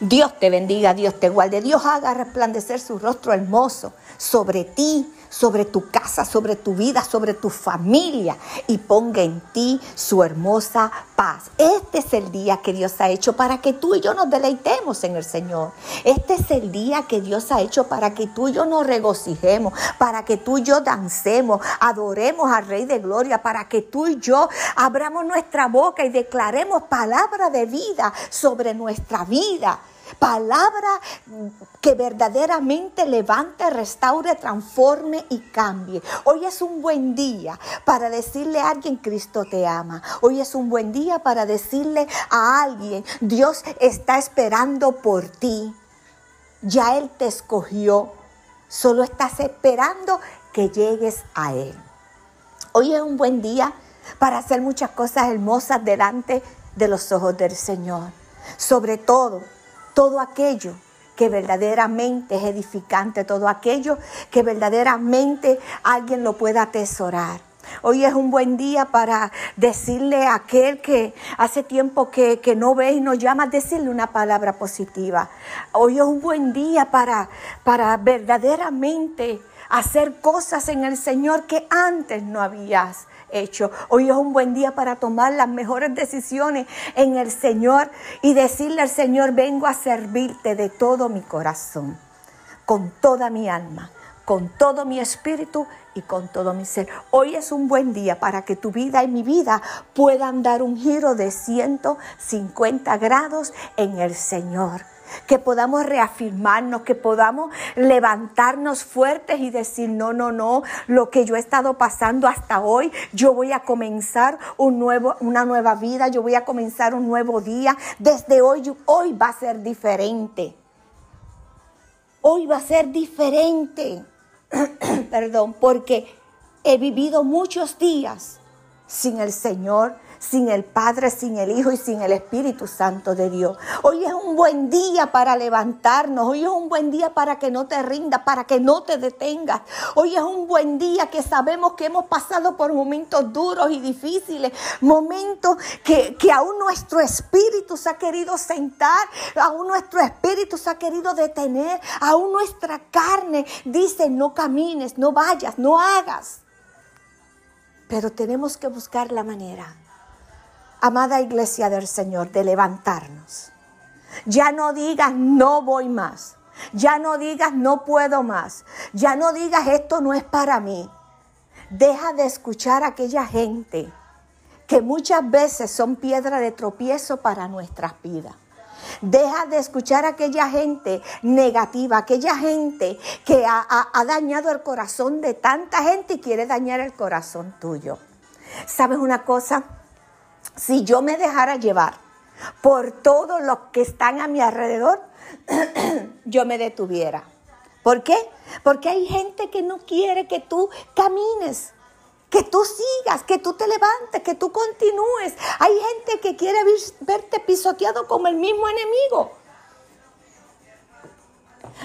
Dios te bendiga, Dios te guarde, Dios haga resplandecer su rostro hermoso sobre ti, sobre tu casa, sobre tu vida, sobre tu familia y ponga en ti su hermosa paz. Este es el día que Dios ha hecho para que tú y yo nos deleitemos en el Señor. Este es el día que Dios ha hecho para que tú y yo nos regocijemos, para que tú y yo dancemos, adoremos al Rey de Gloria, para que tú y yo abramos nuestra boca y declaremos palabra de vida sobre nuestra vida. Palabra que verdaderamente levante, restaure, transforme y cambie. Hoy es un buen día para decirle a alguien, Cristo te ama. Hoy es un buen día para decirle a alguien, Dios está esperando por ti. Ya Él te escogió. Solo estás esperando que llegues a Él. Hoy es un buen día para hacer muchas cosas hermosas delante de los ojos del Señor. Sobre todo, todo aquello que verdaderamente es edificante, todo aquello que verdaderamente alguien lo pueda atesorar. Hoy es un buen día para decirle a aquel que hace tiempo que, no ve y nos llama, decirle una palabra positiva. Hoy es un buen día para, para verdaderamente hacer cosas en el Señor que antes no habías hecho. Hoy es un buen día para tomar las mejores decisiones en el Señor y decirle al Señor, vengo a servirte de todo mi corazón, con toda mi alma, con todo mi espíritu y con todo mi ser. Hoy es un buen día para que tu vida y mi vida puedan dar un giro de 150 grados en el Señor que podamos reafirmarnos, que podamos levantarnos fuertes y decir, no, no, no, lo que yo he estado pasando hasta hoy, yo voy a comenzar un nuevo, una nueva vida, yo voy a comenzar un nuevo día. Desde hoy, hoy va a ser diferente. Hoy va a ser diferente. Perdón, porque he vivido muchos días sin el Señor sin el Padre, sin el Hijo y sin el Espíritu Santo de Dios. Hoy es un buen día para levantarnos, hoy es un buen día para que no te rindas, para que no te detengas. Hoy es un buen día que sabemos que hemos pasado por momentos duros y difíciles, momentos que, que aún nuestro espíritu se ha querido sentar, aún nuestro espíritu se ha querido detener, aún nuestra carne dice no camines, no vayas, no hagas. Pero tenemos que buscar la manera amada iglesia del Señor, de levantarnos. Ya no digas no voy más. Ya no digas no puedo más. Ya no digas esto no es para mí. Deja de escuchar a aquella gente que muchas veces son piedra de tropiezo para nuestras vidas. Deja de escuchar a aquella gente negativa, aquella gente que ha, ha, dañado el corazón de tanta gente y quiere dañar el corazón tuyo. ¿Sabes una cosa? Si yo me dejara llevar por todos los que están a mi alrededor, yo me detuviera. ¿Por qué? Porque hay gente que no quiere que tú camines, que tú sigas, que tú te levantes, que tú continúes. Hay gente que quiere verte pisoteado como el mismo enemigo.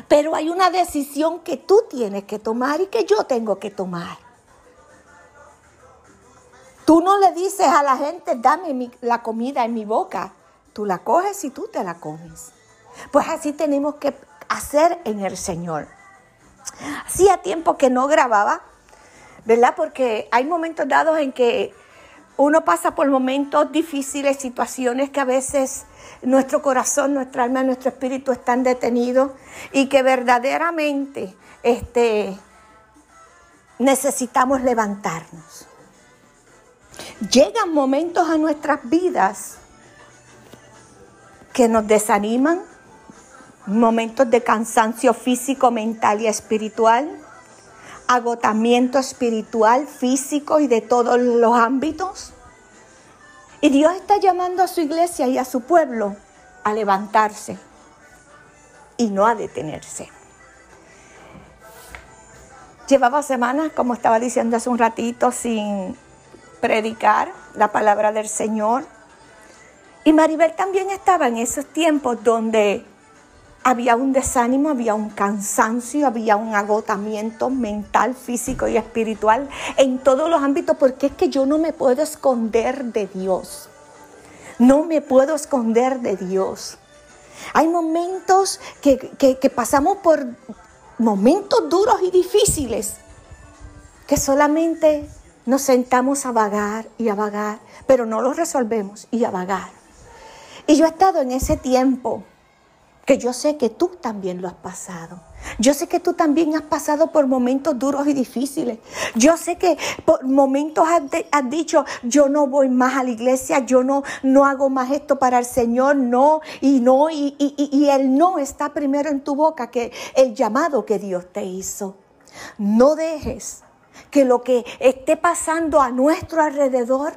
Pero hay una decisión que tú tienes que tomar y que yo tengo que tomar. Tú no le dices a la gente, dame la comida en mi boca. Tú la coges y tú te la comes. Pues así tenemos que hacer en el Señor. Hacía tiempo que no grababa, ¿verdad? Porque hay momentos dados en que uno pasa por momentos difíciles, situaciones que a veces nuestro corazón, nuestra alma, nuestro espíritu están detenidos y que verdaderamente este, necesitamos levantarnos. Llegan momentos a nuestras vidas que nos desaniman, momentos de cansancio físico, mental y espiritual, agotamiento espiritual, físico y de todos los ámbitos. Y Dios está llamando a su iglesia y a su pueblo a levantarse y no a detenerse. Llevaba semanas, como estaba diciendo hace un ratito, sin predicar la palabra del Señor. Y Maribel también estaba en esos tiempos donde había un desánimo, había un cansancio, había un agotamiento mental, físico y espiritual en todos los ámbitos, porque es que yo no me puedo esconder de Dios. No me puedo esconder de Dios. Hay momentos que, que pasamos por momentos duros y difíciles que solamente nos sentamos a vagar y a vagar, pero no lo resolvemos y a vagar. Y yo he estado en ese tiempo que yo sé que tú también lo has pasado. Yo sé que tú también has pasado por momentos duros y difíciles. Yo sé que por momentos has, dicho, yo no voy más a la iglesia, yo no, no hago más esto para el Señor, no, y no, y, y el no está primero en tu boca que el llamado que Dios te hizo. No dejes que lo que esté pasando a nuestro alrededor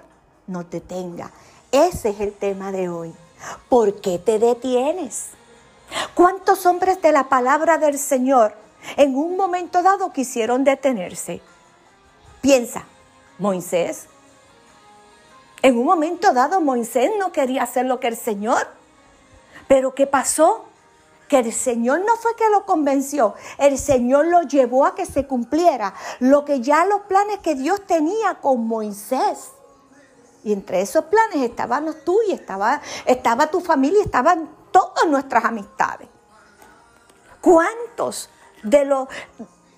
no te tenga. Ese es el tema de hoy. ¿Por qué te detienes? ¿Cuántos hombres de la palabra del Señor en un momento dado quisieron detenerse? Piensa, Moisés. En un momento dado Moisés no quería hacer lo que el Señor. Pero ¿qué pasó? Que el Señor no fue que lo convenció, el Señor lo llevó a que se cumpliera lo que ya los planes que Dios tenía con Moisés. Y entre esos planes estaban tú y estaba, estaba tu familia, estaban todas nuestras amistades. ¿Cuántos de los,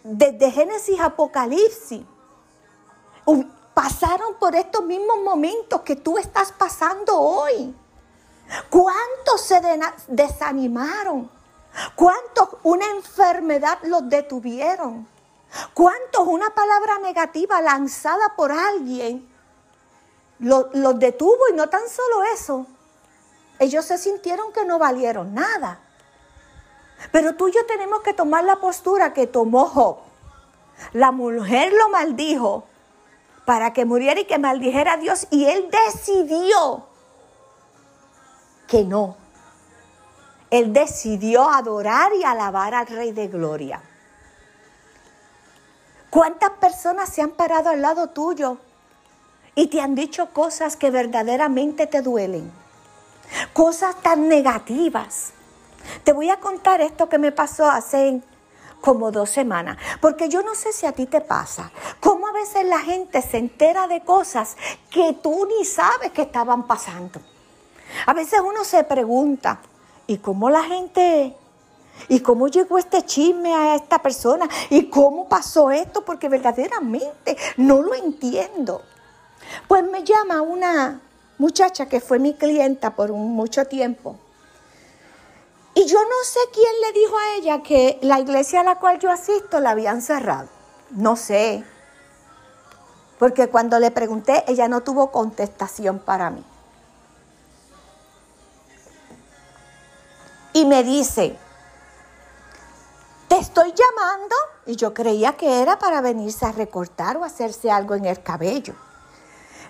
desde Génesis Apocalipsis, pasaron por estos mismos momentos que tú estás pasando hoy? ¿Cuántos se desanimaron? ¿Cuántos una enfermedad los detuvieron? ¿Cuántos una palabra negativa lanzada por alguien los detuvo? Y no tan solo eso, ellos se sintieron que no valieron nada. Pero tú y yo tenemos que tomar la postura que tomó Job. La mujer lo maldijo para que muriera y que maldijera a Dios y él decidió que no. Él decidió adorar y alabar al Rey de Gloria. ¿Cuántas personas se han parado al lado tuyo y te han dicho cosas que verdaderamente te duelen? cosas tan negativas. Te voy a contar esto que me pasó hace como dos semanas, porque yo no sé si a ti te pasa, cómo a veces la gente se entera de cosas que tú ni sabes que estaban pasando. A veces uno se pregunta, ¿y cómo la gente ¿Y cómo llegó este chisme a esta persona? ¿Y cómo pasó esto? Porque verdaderamente no lo entiendo. Pues me llama una muchacha que fue mi clienta por mucho tiempo. Y yo no sé quién le dijo a ella que la iglesia a la cual yo asisto la habían cerrado. No sé. Porque cuando le pregunté, ella no tuvo contestación para mí. Y me dice, te estoy llamando. Y yo creía que era para venirse a recortar o hacerse algo en el cabello.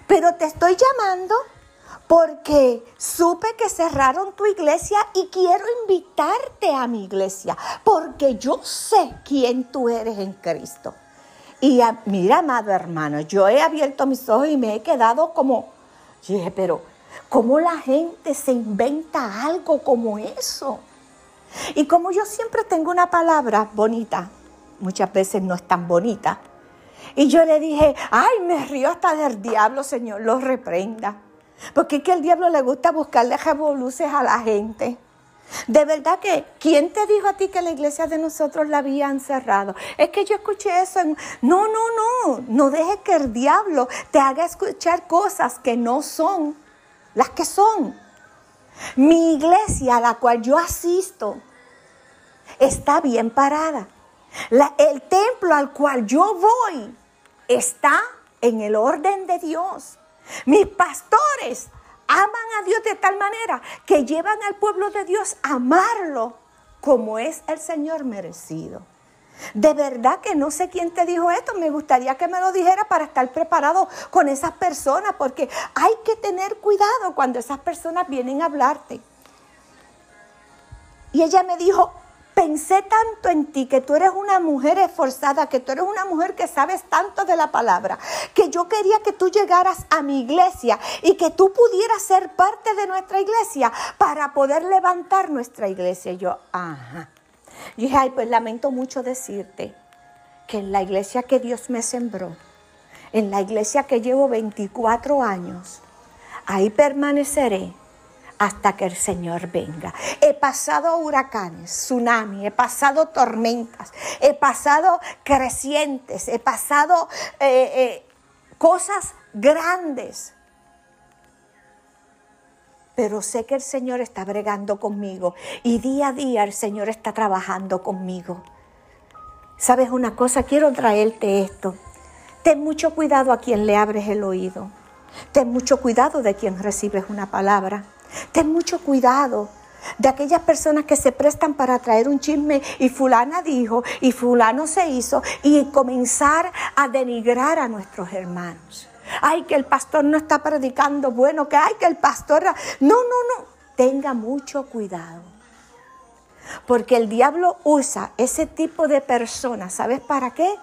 Pero te estoy llamando porque supe que cerraron tu iglesia y quiero invitarte a mi iglesia, porque yo sé quién tú eres en Cristo. Y mira, amado hermano, yo he abierto mis ojos y me he quedado como, dije, pero ¿cómo la gente se inventa algo como eso? Y como yo siempre tengo una palabra bonita, muchas veces no es tan bonita, y yo le dije, ay, me río hasta del diablo, Señor, lo reprenda. Porque es que al diablo le gusta buscarle revoluces a la gente. De verdad que, ¿quién te dijo a ti que la iglesia de nosotros la habían cerrado? Es que yo escuché eso. En... No, no, no. No dejes que el diablo te haga escuchar cosas que no son las que son. Mi iglesia a la cual yo asisto está bien parada. el templo al cual yo voy está en el orden de Dios. Mis pastores aman a Dios de tal manera que llevan al pueblo de Dios a amarlo como es el Señor merecido. De verdad que no sé quién te dijo esto, me gustaría que me lo dijera para estar preparado con esas personas, porque hay que tener cuidado cuando esas personas vienen a hablarte. Y ella me dijo, pensé tanto en ti, que tú eres una mujer esforzada, que tú eres una mujer que sabes tanto de la palabra, que yo quería que tú llegaras a mi iglesia y que tú pudieras ser parte de nuestra iglesia para poder levantar nuestra iglesia. Y yo, ajá. Y dije, ay, pues lamento mucho decirte que en la iglesia que Dios me sembró, en la iglesia que llevo 24 años, ahí permaneceré hasta que el Señor venga. He pasado huracanes, tsunamis, he pasado tormentas, he pasado crecientes, he pasado eh, eh, cosas grandes. Pero sé que el Señor está bregando conmigo y día a día el Señor está trabajando conmigo. ¿Sabes una cosa? Quiero traerte esto. Ten mucho cuidado a quien le abres el oído. Ten mucho cuidado de quien recibes una palabra. Ten mucho cuidado de aquellas personas que se prestan para traer un chisme y fulana dijo y fulano se hizo y comenzar a denigrar a nuestros hermanos. Ay, que el pastor no está predicando bueno, que hay que el pastor... No, no, no. Tenga mucho cuidado. Porque el diablo usa ese tipo de personas, ¿sabes para qué?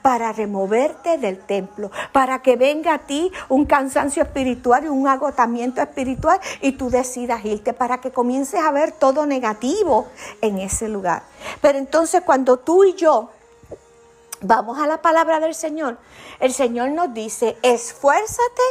Para removerte del templo, para que venga a ti un cansancio espiritual y un agotamiento espiritual y tú decidas irte, para que comiences a ver todo negativo en ese lugar. Pero entonces cuando tú y yo vamos a la palabra del Señor, el Señor nos dice, esfuérzate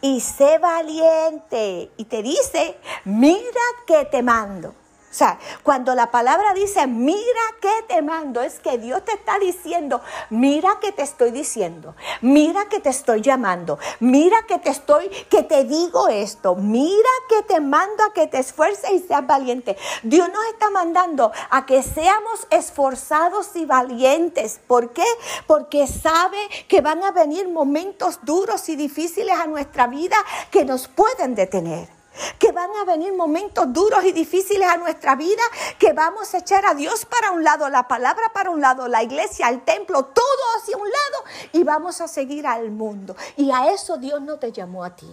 y sé valiente. Y te dice, mira que te mando. O sea, cuando la palabra dice, mira que te mando, es que Dios te está diciendo, mira que te estoy diciendo, mira que te estoy llamando, mira que te estoy, que te digo esto, mira que te mando a que te esfuerces y seas valiente. Dios nos está mandando a que seamos esforzados y valientes. ¿Por qué? Porque sabe que van a venir momentos duros y difíciles a nuestra vida que nos pueden detener que van a venir momentos duros y difíciles a nuestra vida, que vamos a echar a Dios para un lado, la palabra para un lado, la iglesia, el templo, todo hacia un lado y vamos a seguir al mundo. Y a eso Dios no te llamó a ti.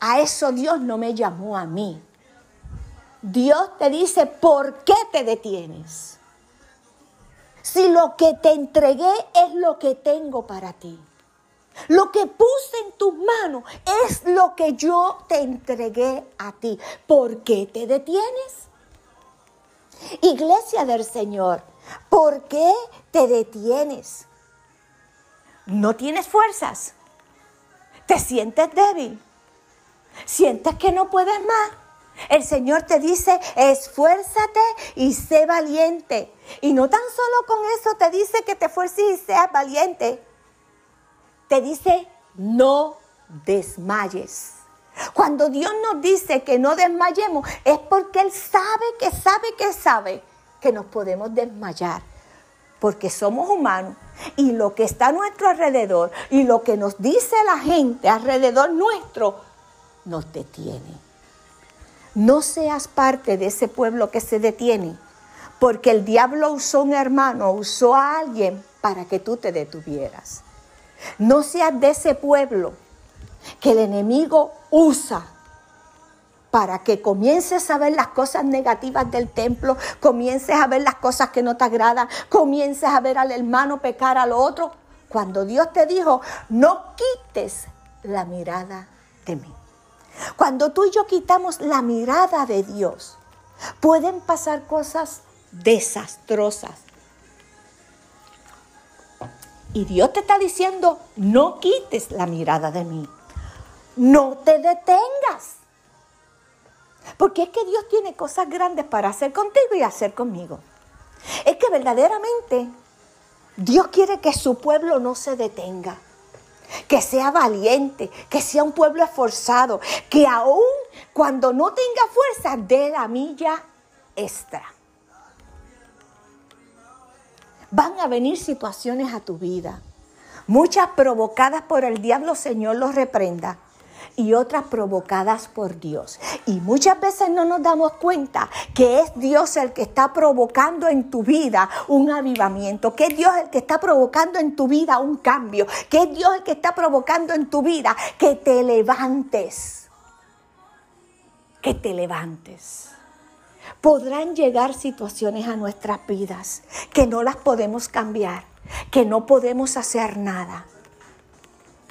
A eso Dios no me llamó a mí. Dios te dice, ¿por qué te detienes? Si lo que te entregué es lo que tengo para ti. Lo que puse en tus manos es lo que yo te entregué a ti. ¿Por qué te detienes? Iglesia del Señor, ¿por qué te detienes? No tienes fuerzas. Te sientes débil. Sientes que no puedes más. El Señor te dice, esfuérzate y sé valiente. Y no tan solo con eso te dice que te esfuerces y seas valiente te dice, no desmayes. Cuando Dios nos dice que no desmayemos, es porque Él sabe que sabe que sabe que nos podemos desmayar. Porque somos humanos y lo que está a nuestro alrededor y lo que nos dice la gente alrededor nuestro nos detiene. No seas parte de ese pueblo que se detiene, porque el diablo usó un hermano, usó a alguien para que tú te detuvieras. No seas de ese pueblo que el enemigo usa para que comiences a ver las cosas negativas del templo, comiences a ver las cosas que no te agradan, comiences a ver al hermano pecar al otro, cuando Dios te dijo, no quites la mirada de mí. Cuando tú y yo quitamos la mirada de Dios, pueden pasar cosas desastrosas, y Dios te está diciendo, no quites la mirada de mí. No te detengas. Porque es que Dios tiene cosas grandes para hacer contigo y hacer conmigo. Es que verdaderamente Dios quiere que su pueblo no se detenga. Que sea valiente, que sea un pueblo esforzado, que aún cuando no tenga fuerza dé la milla extra van a venir situaciones a tu vida. Muchas provocadas por el diablo, Señor los reprenda. Y otras provocadas por Dios. Y muchas veces no nos damos cuenta que es Dios el que está provocando en tu vida un avivamiento, que es Dios el que está provocando en tu vida un cambio, que es Dios el que está provocando en tu vida que te levantes. Que te levantes podrán llegar situaciones a nuestras vidas que no las podemos cambiar, que no podemos hacer nada.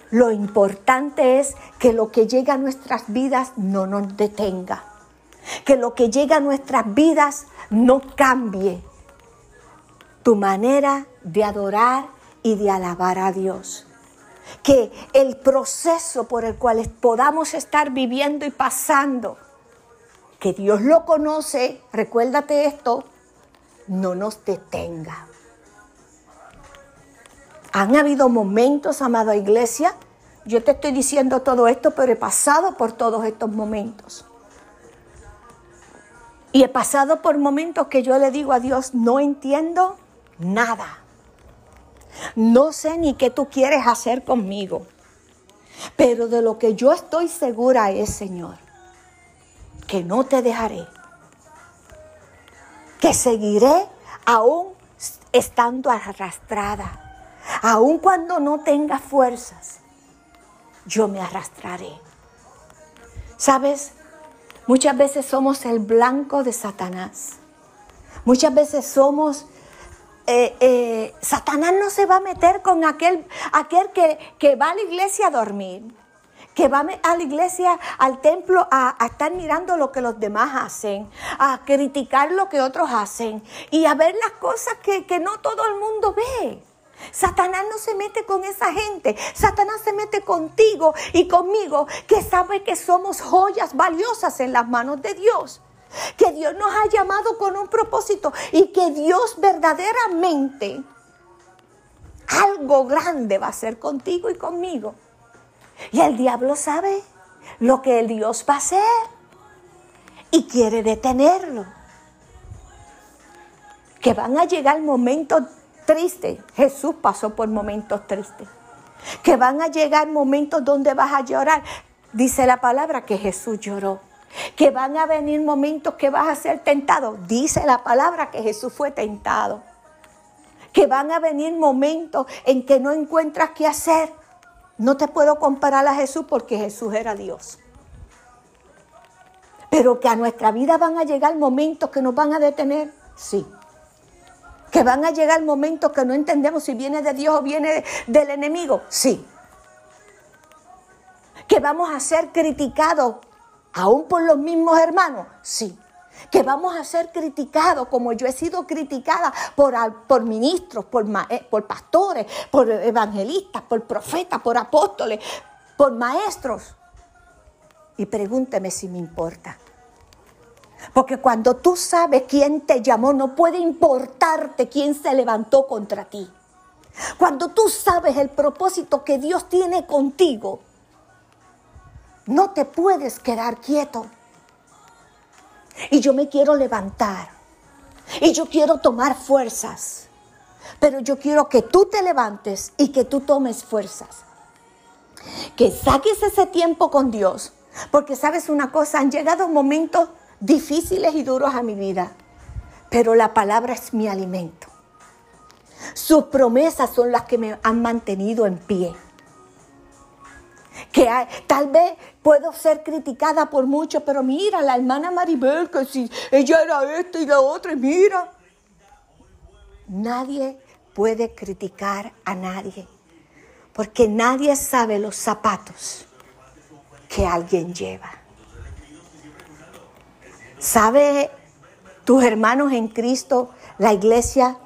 Lo importante es que lo que llega a nuestras vidas no nos detenga, que lo que llega a nuestras vidas no cambie tu manera de adorar y de alabar a Dios. Que el proceso por el cual podamos estar viviendo y pasando que Dios lo conoce, recuérdate esto, no nos detenga. Han habido momentos, amada iglesia, yo te estoy diciendo todo esto, pero he pasado por todos estos momentos. Y he pasado por momentos que yo le digo a Dios, no entiendo nada. No sé ni qué tú quieres hacer conmigo. Pero de lo que yo estoy segura es, Señor, que no te dejaré. Que seguiré aún estando arrastrada. Aún cuando no tenga fuerzas, yo me arrastraré. ¿Sabes? Muchas veces somos el blanco de Satanás. Muchas veces somos... Eh, eh, Satanás no se va a meter con aquel, aquel que, que, va a la iglesia a dormir, que va a la iglesia, al templo, a, estar mirando lo que los demás hacen, a criticar lo que otros hacen y a ver las cosas que, que no todo el mundo ve. Satanás no se mete con esa gente. Satanás se mete contigo y conmigo que sabe que somos joyas valiosas en las manos de Dios. Que Dios nos ha llamado con un propósito y que Dios verdaderamente algo grande va a hacer contigo y conmigo. Y el diablo sabe lo que el Dios va a hacer y quiere detenerlo. Que van a llegar momentos triste. Jesús pasó por momentos tristes. Que van a llegar momentos donde vas a llorar. Dice la palabra que Jesús lloró. Que van a venir momentos que vas a ser tentado. Dice la palabra que Jesús fue tentado. Que van a venir momentos en que no encuentras qué hacer. No te puedo comparar a Jesús porque Jesús era Dios. Pero que a nuestra vida van a llegar momentos que nos van a detener. Sí que van a llegar momentos que no entendemos si viene de Dios o viene del enemigo. Sí. Que vamos a ser criticados aún por los mismos hermanos. Sí. Que vamos a ser criticados como yo he sido criticada por, por ministros, por, eh, por pastores, por evangelistas, por profetas, por apóstoles, por maestros. Y pregúnteme si me importa. Porque cuando tú sabes quién te llamó, no puede importarte quién se levantó contra ti. Cuando tú sabes el propósito que Dios tiene contigo, no te puedes quedar quieto. Y yo me quiero levantar. Y yo quiero tomar fuerzas. Pero yo quiero que tú te levantes y que tú tomes fuerzas. Que saques ese tiempo con Dios. Porque sabes una cosa, han llegado momentos difíciles y duros a mi vida, pero la palabra es mi alimento. Sus promesas son las que me han mantenido en pie. Que tal vez puedo ser criticada por muchos, pero mira, la hermana Maribel, que si ella era esta y la otra, mira. Nadie puede criticar a nadie, porque nadie sabe los zapatos que alguien lleva. ¿Sabe tus hermanos en Cristo, la iglesia,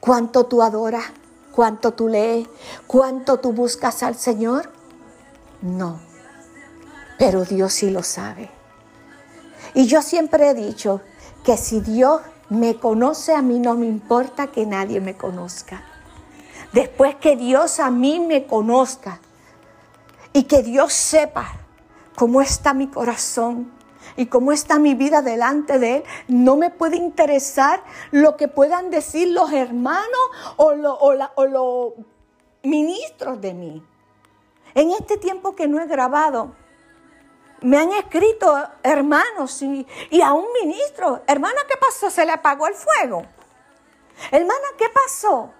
cuánto tú adoras, cuánto tú lees, cuánto tú buscas al Señor? No, pero Dios sí lo sabe. Y yo siempre he dicho que si Dios me conoce, a mí no me importa que nadie me conozca. Después que Dios a mí me conozca y que Dios sepa cómo está mi corazón, y cómo está mi vida delante de Él, no me puede interesar lo que puedan decir los hermanos o, los ministros de mí. En este tiempo que no he grabado, me han escrito hermanos y, y a un ministro, hermana, ¿qué pasó? ¿Se le apagó el fuego? Hermana, ¿qué pasó?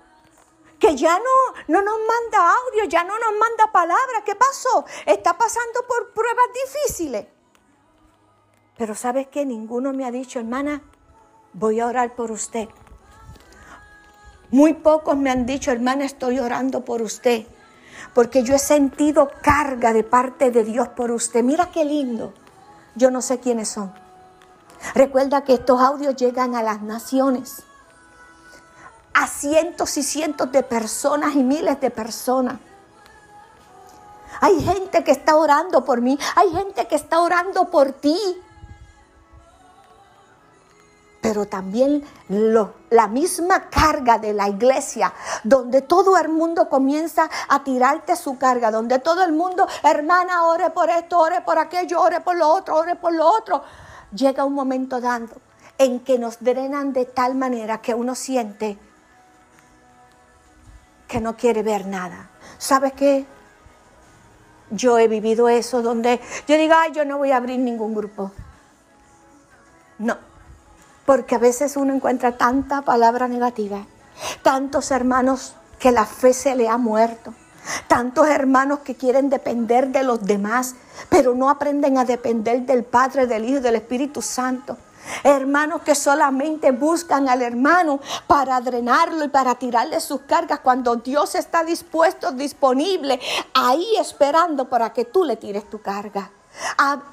que ya no, no nos manda audio, ya no nos manda palabras. ¿Qué pasó? Está pasando por pruebas difíciles. Pero ¿sabes qué? Ninguno me ha dicho, hermana, voy a orar por usted. Muy pocos me han dicho, hermana, estoy orando por usted. Porque yo he sentido carga de parte de Dios por usted. Mira qué lindo. Yo no sé quiénes son. Recuerda que estos audios llegan a las naciones. A cientos y cientos de personas y miles de personas. Hay gente que está orando por mí. Hay gente que está orando por ti. Pero también la misma carga de la iglesia, donde todo el mundo comienza a tirarte su carga, donde todo el mundo, hermana, ore por esto, ore por aquello, ore por lo otro, ore por lo otro. Llega un momento dando en que nos drenan de tal manera que uno siente que no quiere ver nada. ¿Sabes qué? Yo he vivido eso donde yo digo, ay, yo no voy a abrir ningún grupo. No, porque a veces uno encuentra tanta palabra negativa, tantos hermanos que la fe se le ha muerto, tantos hermanos que quieren depender de los demás, pero no aprenden a depender del Padre, del Hijo y del Espíritu Santo. Hermanos que solamente buscan al hermano para drenarlo y para tirarle sus cargas cuando Dios está dispuesto, disponible, ahí esperando para que tú le tires tu carga.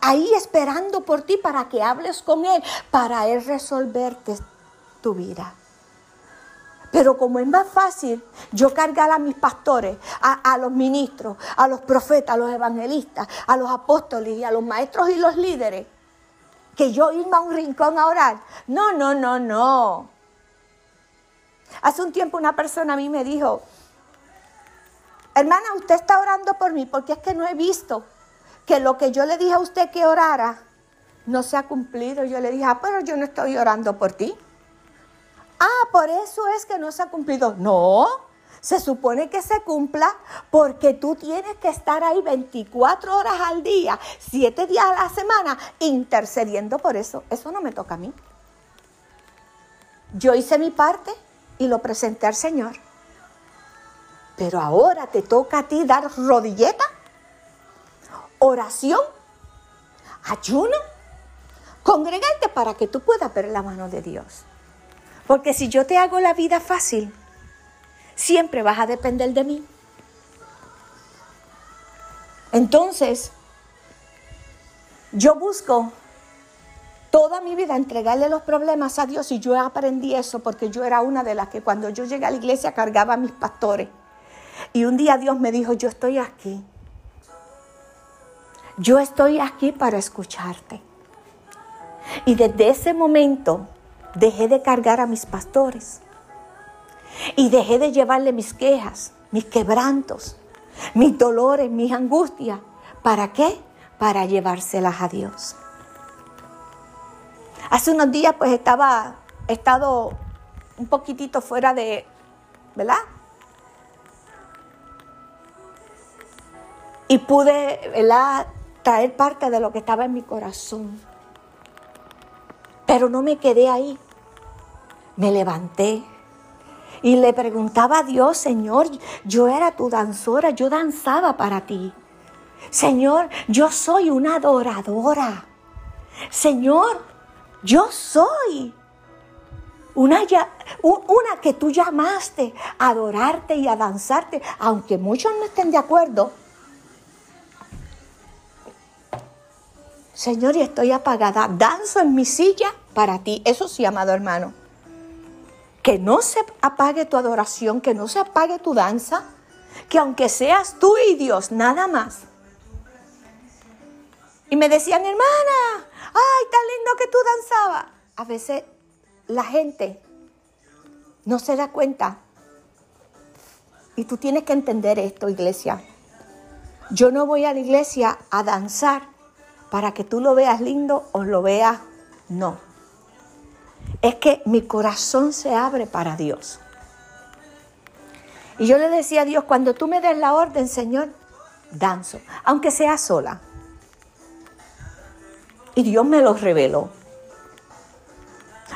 Ahí esperando por ti para que hables con Él, para Él resolverte tu vida. Pero como es más fácil yo cargar a mis pastores, a, a, los ministros, a los profetas, a los evangelistas, a los apóstoles y a los maestros y los líderes, que yo irme a un rincón a orar. No, no, no, no. Hace un tiempo una persona a mí me dijo, hermana, usted está orando por mí porque es que no he visto que lo que yo le dije a usted que orara no se ha cumplido. Yo le dije, ah, pero yo no estoy orando por ti. Ah, por eso es que no se ha cumplido. No, se supone que se cumpla porque tú tienes que estar ahí 24 horas al día, 7 días a la semana, intercediendo por eso. Eso no me toca a mí. Yo hice mi parte y lo presenté al Señor. Pero ahora te toca a ti dar rodilleta, oración, ayuno, congregarte para que tú puedas ver la mano de Dios. Porque si yo te hago la vida fácil, siempre vas a depender de mí. Entonces, yo busco toda mi vida entregarle los problemas a Dios y yo aprendí eso porque yo era una de las que cuando yo llegué a la iglesia cargaba a mis pastores. Y un día Dios me dijo, yo estoy aquí. Yo estoy aquí para escucharte. Y desde ese momento dejé de cargar a mis pastores. Y dejé de llevarle mis quejas, mis quebrantos, mis dolores, mis angustias. ¿Para qué? Para llevárselas a Dios. Hace unos días pues estaba, he estado un poquitito fuera de, ¿verdad? Y pude, ¿verdad? Traer parte de lo que estaba en mi corazón. Pero no me quedé ahí. Me levanté y le preguntaba a Dios, Señor, yo era tu danzora, yo danzaba para ti. Señor, yo soy una adoradora. Señor, yo soy una, que tú llamaste a adorarte y a danzarte, aunque muchos no estén de acuerdo. Señor, y estoy apagada. Danzo en mi silla para ti. Eso sí, amado hermano que no se apague tu adoración, que no se apague tu danza, que aunque seas tú y Dios, nada más. Y me decían, hermana, ay, tan lindo que tú danzabas. A veces la gente no se da cuenta. Y tú tienes que entender esto, iglesia. Yo no voy a la iglesia a danzar para que tú lo veas lindo o lo veas no es que mi corazón se abre para Dios. Y yo le decía a Dios, cuando tú me des la orden, Señor, danzo, aunque sea sola. Y Dios me lo reveló.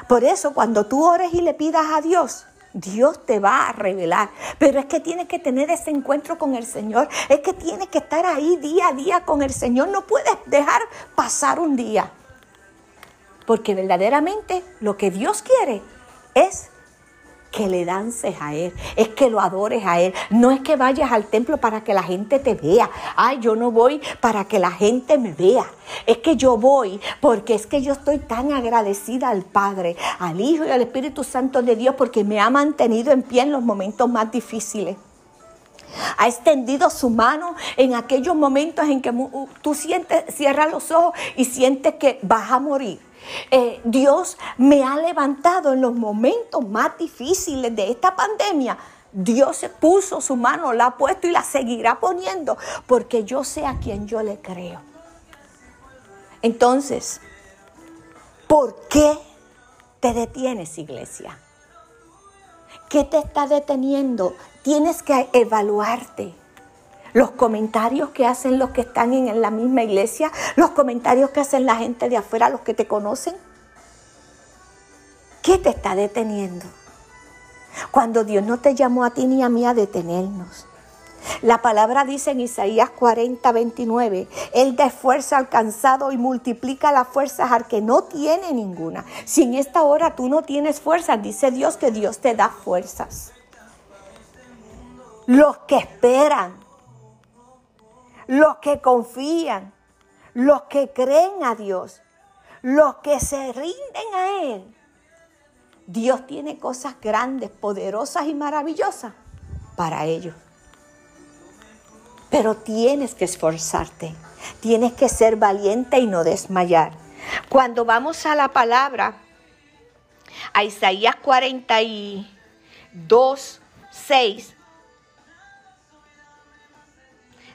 Por eso cuando tú ores y le pidas a Dios, Dios te va a revelar. Pero es que tienes que tener ese encuentro con el Señor. Es que tienes que estar ahí día a día con el Señor. No puedes dejar pasar un día. Porque verdaderamente lo que Dios quiere es que le dances a Él, es que lo adores a Él. No es que vayas al templo para que la gente te vea. Ay, yo no voy para que la gente me vea. Es que yo voy porque es que yo estoy tan agradecida al Padre, al Hijo y al Espíritu Santo de Dios porque me ha mantenido en pie en los momentos más difíciles. Ha extendido su mano en aquellos momentos en que tú sientes, cierras los ojos y sientes que vas a morir eh, Dios me ha levantado en los momentos más difíciles de esta pandemia. Dios puso su mano, la ha puesto y la seguirá poniendo, porque yo sé a quien yo le creo. Entonces, ¿por qué te detienes, iglesia? ¿Qué te está deteniendo? Tienes que evaluarte. Los comentarios que hacen los que están en la misma iglesia, los comentarios que hacen la gente de afuera, los que te conocen. ¿Qué te está deteniendo? Cuando Dios no te llamó a ti ni a mí a detenernos. La palabra dice en Isaías 40, 29, Él da fuerza al cansado y multiplica las fuerzas al que no tiene ninguna. Si en esta hora tú no tienes fuerzas, dice Dios que Dios te da fuerzas. Los que esperan, los que confían, los que creen a Dios, los que se rinden a Él. Dios tiene cosas grandes, poderosas y maravillosas para ellos. Pero tienes que esforzarte, tienes que ser valiente y no desmayar. Cuando vamos a la palabra, a Isaías 42, 6,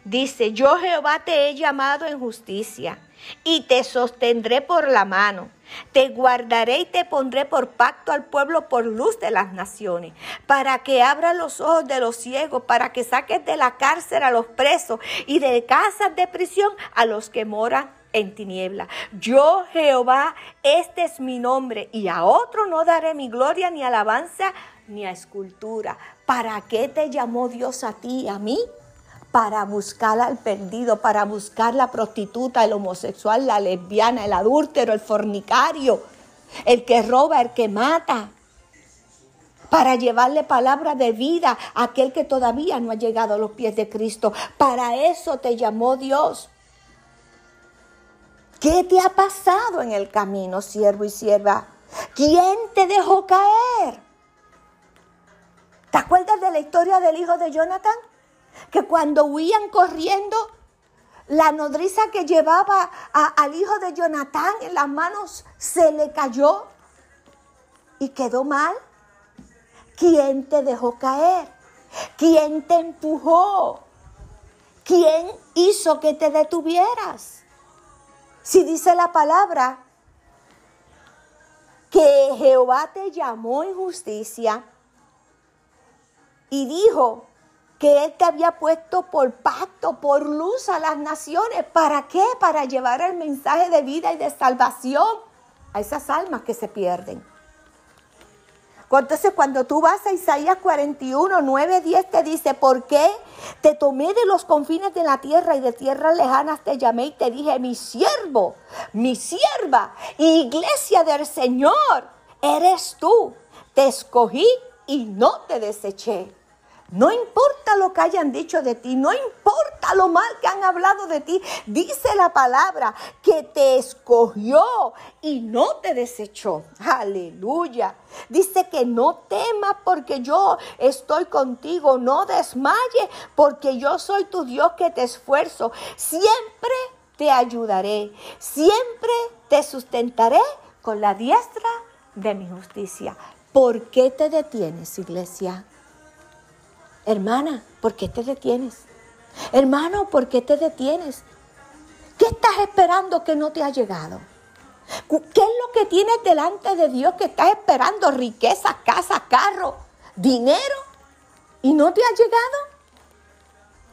dice, yo Jehová te he llamado en justicia y te sostendré por la mano. Te guardaré y te pondré por pacto al pueblo por luz de las naciones, para que abra los ojos de los ciegos, para que saques de la cárcel a los presos y de casas de prisión a los que moran en tiniebla. Yo Jehová, este es mi nombre, y a otro no daré mi gloria ni alabanza ni a escultura. ¿Para qué te llamó Dios a ti a mí? Para buscar al perdido, para buscar la prostituta, el homosexual, la lesbiana, el adúltero, el fornicario, el que roba, el que mata, para llevarle palabra de vida a aquel que todavía no ha llegado a los pies de Cristo. Para eso te llamó Dios. ¿Qué te ha pasado en el camino, siervo y sierva? ¿Quién te dejó caer? ¿Te acuerdas de la historia del hijo de Jonathan? Que cuando huían corriendo, la nodriza que llevaba al hijo de Jonatán en las manos se le cayó y quedó mal. ¿Quién te dejó caer? ¿Quién te empujó? ¿Quién hizo que te detuvieras? Si dice la palabra que Jehová te llamó en justicia y dijo, que Él te había puesto por pacto, por luz a las naciones. ¿Para qué? Para llevar el mensaje de vida y de salvación a esas almas que se pierden. Entonces cuando tú vas a Isaías 41, 9, 10 te dice, ¿por qué te tomé de los confines de la tierra y de tierras lejanas te llamé y te dije, mi siervo, mi sierva, iglesia del Señor, eres tú. Te escogí y no te deseché. No importa lo que hayan dicho de ti, no importa lo mal que han hablado de ti, dice la palabra que te escogió y no te desechó. Aleluya. Dice que no temas porque yo estoy contigo, no desmayes porque yo soy tu Dios que te esfuerzo. Siempre te ayudaré, siempre te sustentaré con la diestra de mi justicia. ¿Por qué te detienes, iglesia? Hermana, ¿por qué te detienes? Hermano, ¿por qué te detienes? ¿Qué estás esperando que no te ha llegado? ¿Qué es lo que tienes delante de Dios que estás esperando? Riqueza, casa, carro, dinero y no te ha llegado.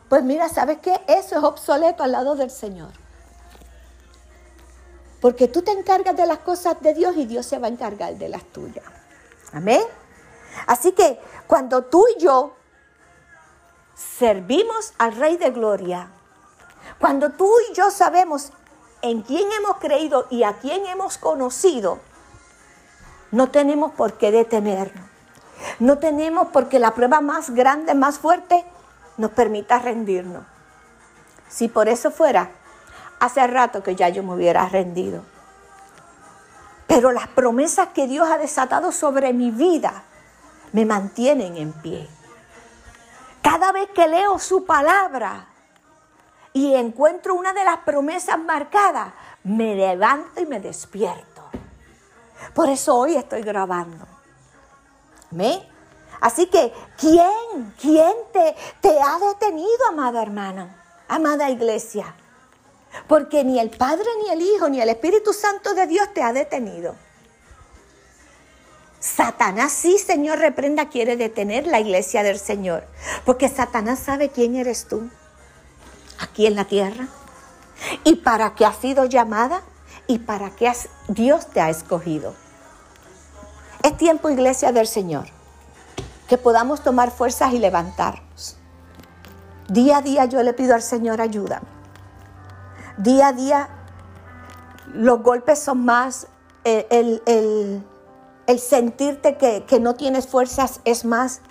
Pues mira, ¿sabes qué? Eso es obsoleto al lado del Señor. Porque tú te encargas de las cosas de Dios y Dios se va a encargar de las tuyas. Amén. Así que cuando tú y yo servimos al Rey de Gloria, cuando tú y yo sabemos en quién hemos creído y a quién hemos conocido, no tenemos por qué detenernos. No tenemos porque la prueba más grande, más fuerte, nos permita rendirnos. Si por eso fuera, hace rato que ya yo me hubiera rendido. Pero las promesas que Dios ha desatado sobre mi vida me mantienen en pie. Cada vez que leo su palabra y encuentro una de las promesas marcadas, me levanto y me despierto. Por eso hoy estoy grabando. ¿Me? Así que, ¿quién? ¿Quién te, te ha detenido, amada hermana? Amada iglesia. Porque ni el Padre, ni el Hijo, ni el Espíritu Santo de Dios te ha detenido. Satanás sí, Señor, reprenda, quiere detener la iglesia del Señor. Porque Satanás sabe quién eres tú aquí en la tierra y para qué has sido llamada y para qué Dios te ha escogido. Es tiempo, iglesia del Señor, que podamos tomar fuerzas y levantarnos. Día a día yo le pido al Señor ayuda. Día a día los golpes son más, el, el, sentirte que, que no tienes fuerzas es más,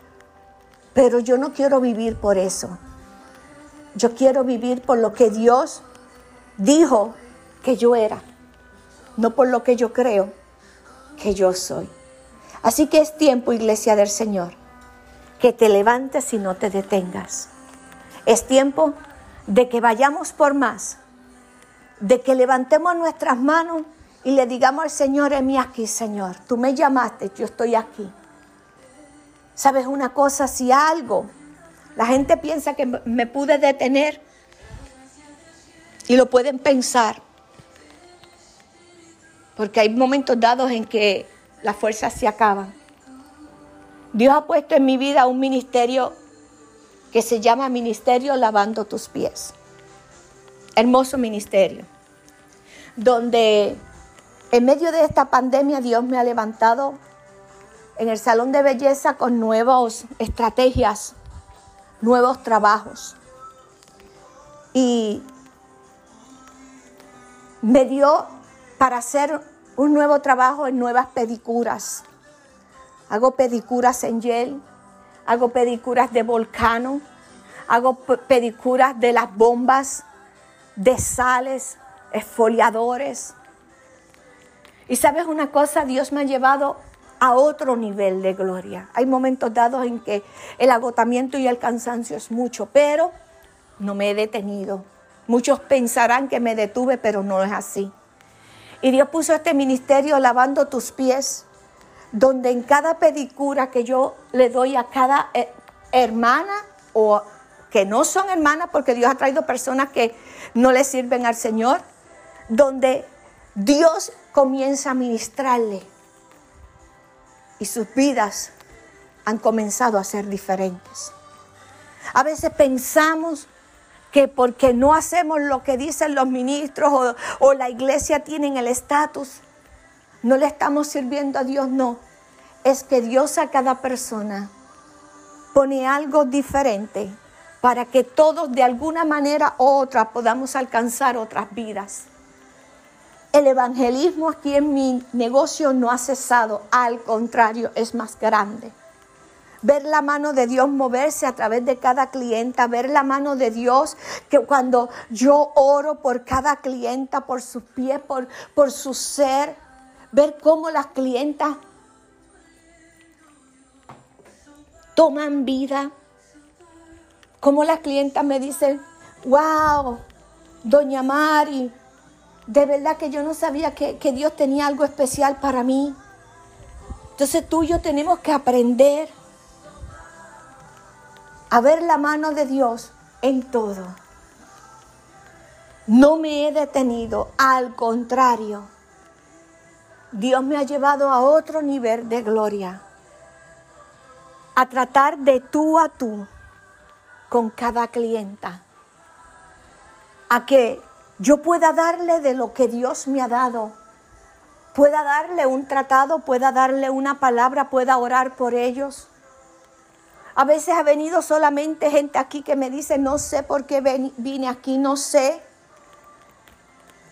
pero yo no quiero vivir por eso. Yo quiero vivir por lo que Dios dijo que yo era, no por lo que yo creo que yo soy. Así que es tiempo, iglesia del Señor, que te levantes y no te detengas. Es tiempo de que vayamos por más, de que levantemos nuestras manos y le digamos al Señor, mí aquí, Señor, tú me llamaste, yo estoy aquí. ¿Sabes una cosa? Si algo la gente piensa que me pude detener y lo pueden pensar. Porque hay momentos dados en que las fuerzas se acaban. Dios ha puesto en mi vida un ministerio que se llama Ministerio Lavando tus pies. Hermoso ministerio. Donde en medio de esta pandemia Dios me ha levantado en el salón de belleza con nuevas estrategias nuevos trabajos. Y me dio para hacer un nuevo trabajo en nuevas pedicuras. Hago pedicuras en gel, hago pedicuras de volcano, hago pedicuras de las bombas, de sales, esfoliadores. Y sabes una cosa, Dios me ha llevado a otro nivel de gloria. Hay momentos dados en que el agotamiento y el cansancio es mucho, pero no me he detenido. Muchos pensarán que me detuve, pero no es así. Y Dios puso este ministerio lavando tus pies, donde en cada pedicura que yo le doy a cada eh, hermana o que no son hermanas, porque Dios ha traído personas que no le sirven al Señor, donde Dios comienza a ministrarle y sus vidas han comenzado a ser diferentes. A veces pensamos que porque no hacemos lo que dicen los ministros o, la iglesia tienen el estatus, no le estamos sirviendo a Dios, no. Es que Dios a cada persona pone algo diferente para que todos de alguna manera u otra podamos alcanzar otras vidas. El evangelismo aquí en mi negocio no ha cesado, al contrario, es más grande. Ver la mano de Dios moverse a través de cada clienta, ver la mano de Dios que cuando yo oro por cada clienta, por sus pies, por, por su ser, ver cómo las clientas toman vida, cómo las clientas me dicen, wow, doña Mari, de verdad que yo no sabía que, Dios tenía algo especial para mí. Entonces tú y yo tenemos que aprender a ver la mano de Dios en todo. No me he detenido, al contrario. Dios me ha llevado a otro nivel de gloria. A tratar de tú a tú con cada clienta. A que yo pueda darle de lo que Dios me ha dado, pueda darle un tratado, pueda darle una palabra, pueda orar por ellos. A veces ha venido solamente gente aquí que me dice, no sé por qué vine aquí, no sé.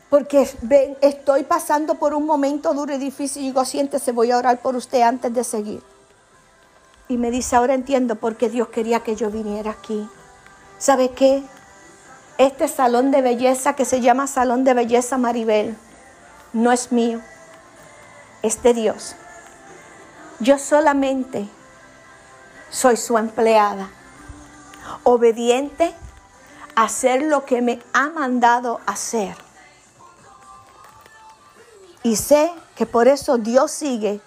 Porque estoy pasando por un momento duro y difícil. Y digo, siéntese, voy a orar por usted antes de seguir. Y me dice, ahora entiendo por qué Dios quería que yo viniera aquí. ¿Sabe qué? Este salón de belleza que se llama Salón de Belleza Maribel no es mío, es de Dios. Yo solamente soy su empleada, obediente a hacer lo que me ha mandado hacer. Y sé que por eso Dios sigue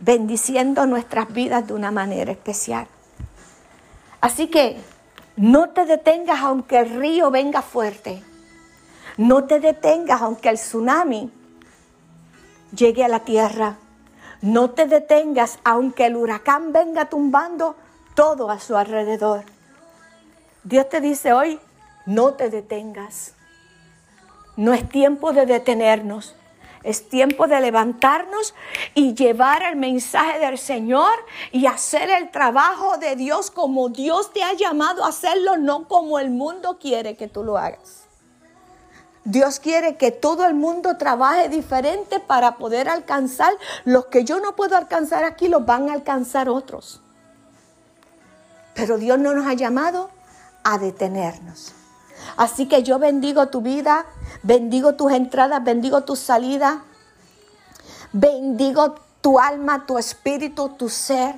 bendiciendo nuestras vidas de una manera especial. Así que no te detengas aunque el río venga fuerte. No te detengas aunque el tsunami llegue a la tierra. No te detengas aunque el huracán venga tumbando todo a su alrededor. Dios te dice hoy, no te detengas. No es tiempo de detenernos. Es tiempo de levantarnos y llevar el mensaje del Señor y hacer el trabajo de Dios como Dios te ha llamado a hacerlo, no como el mundo quiere que tú lo hagas. Dios quiere que todo el mundo trabaje diferente para poder alcanzar los que yo no puedo alcanzar aquí, los van a alcanzar otros. Pero Dios no nos ha llamado a detenernos. Así que yo bendigo tu vida, bendigo tus entradas, bendigo tu salida, bendigo tu alma, tu espíritu, tu ser.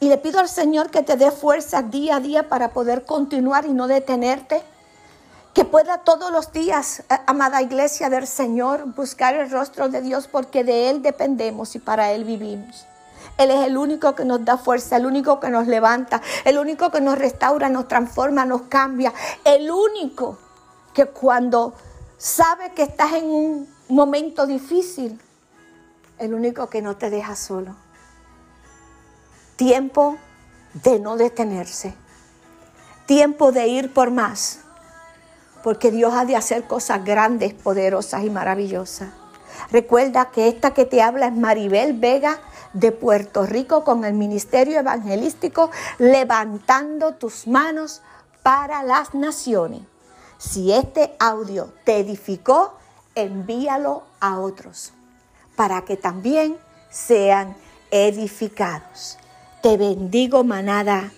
Y le pido al Señor que te dé fuerza día a día para poder continuar y no detenerte. Que pueda todos los días, eh, amada iglesia del Señor, buscar el rostro de Dios porque de Él dependemos y para Él vivimos. Él es el único que nos da fuerza, el único que nos levanta, el único que nos restaura, nos transforma, nos cambia. El único que cuando sabe que estás en un momento difícil, el único que no te deja solo. Tiempo de no detenerse. Tiempo de ir por más. Porque Dios ha de hacer cosas grandes, poderosas y maravillosas. Recuerda que esta que te habla es Maribel Vega de Puerto Rico con el ministerio evangelístico levantando tus manos para las naciones. Si este audio te edificó, envíalo a otros para que también sean edificados. Te bendigo, manada,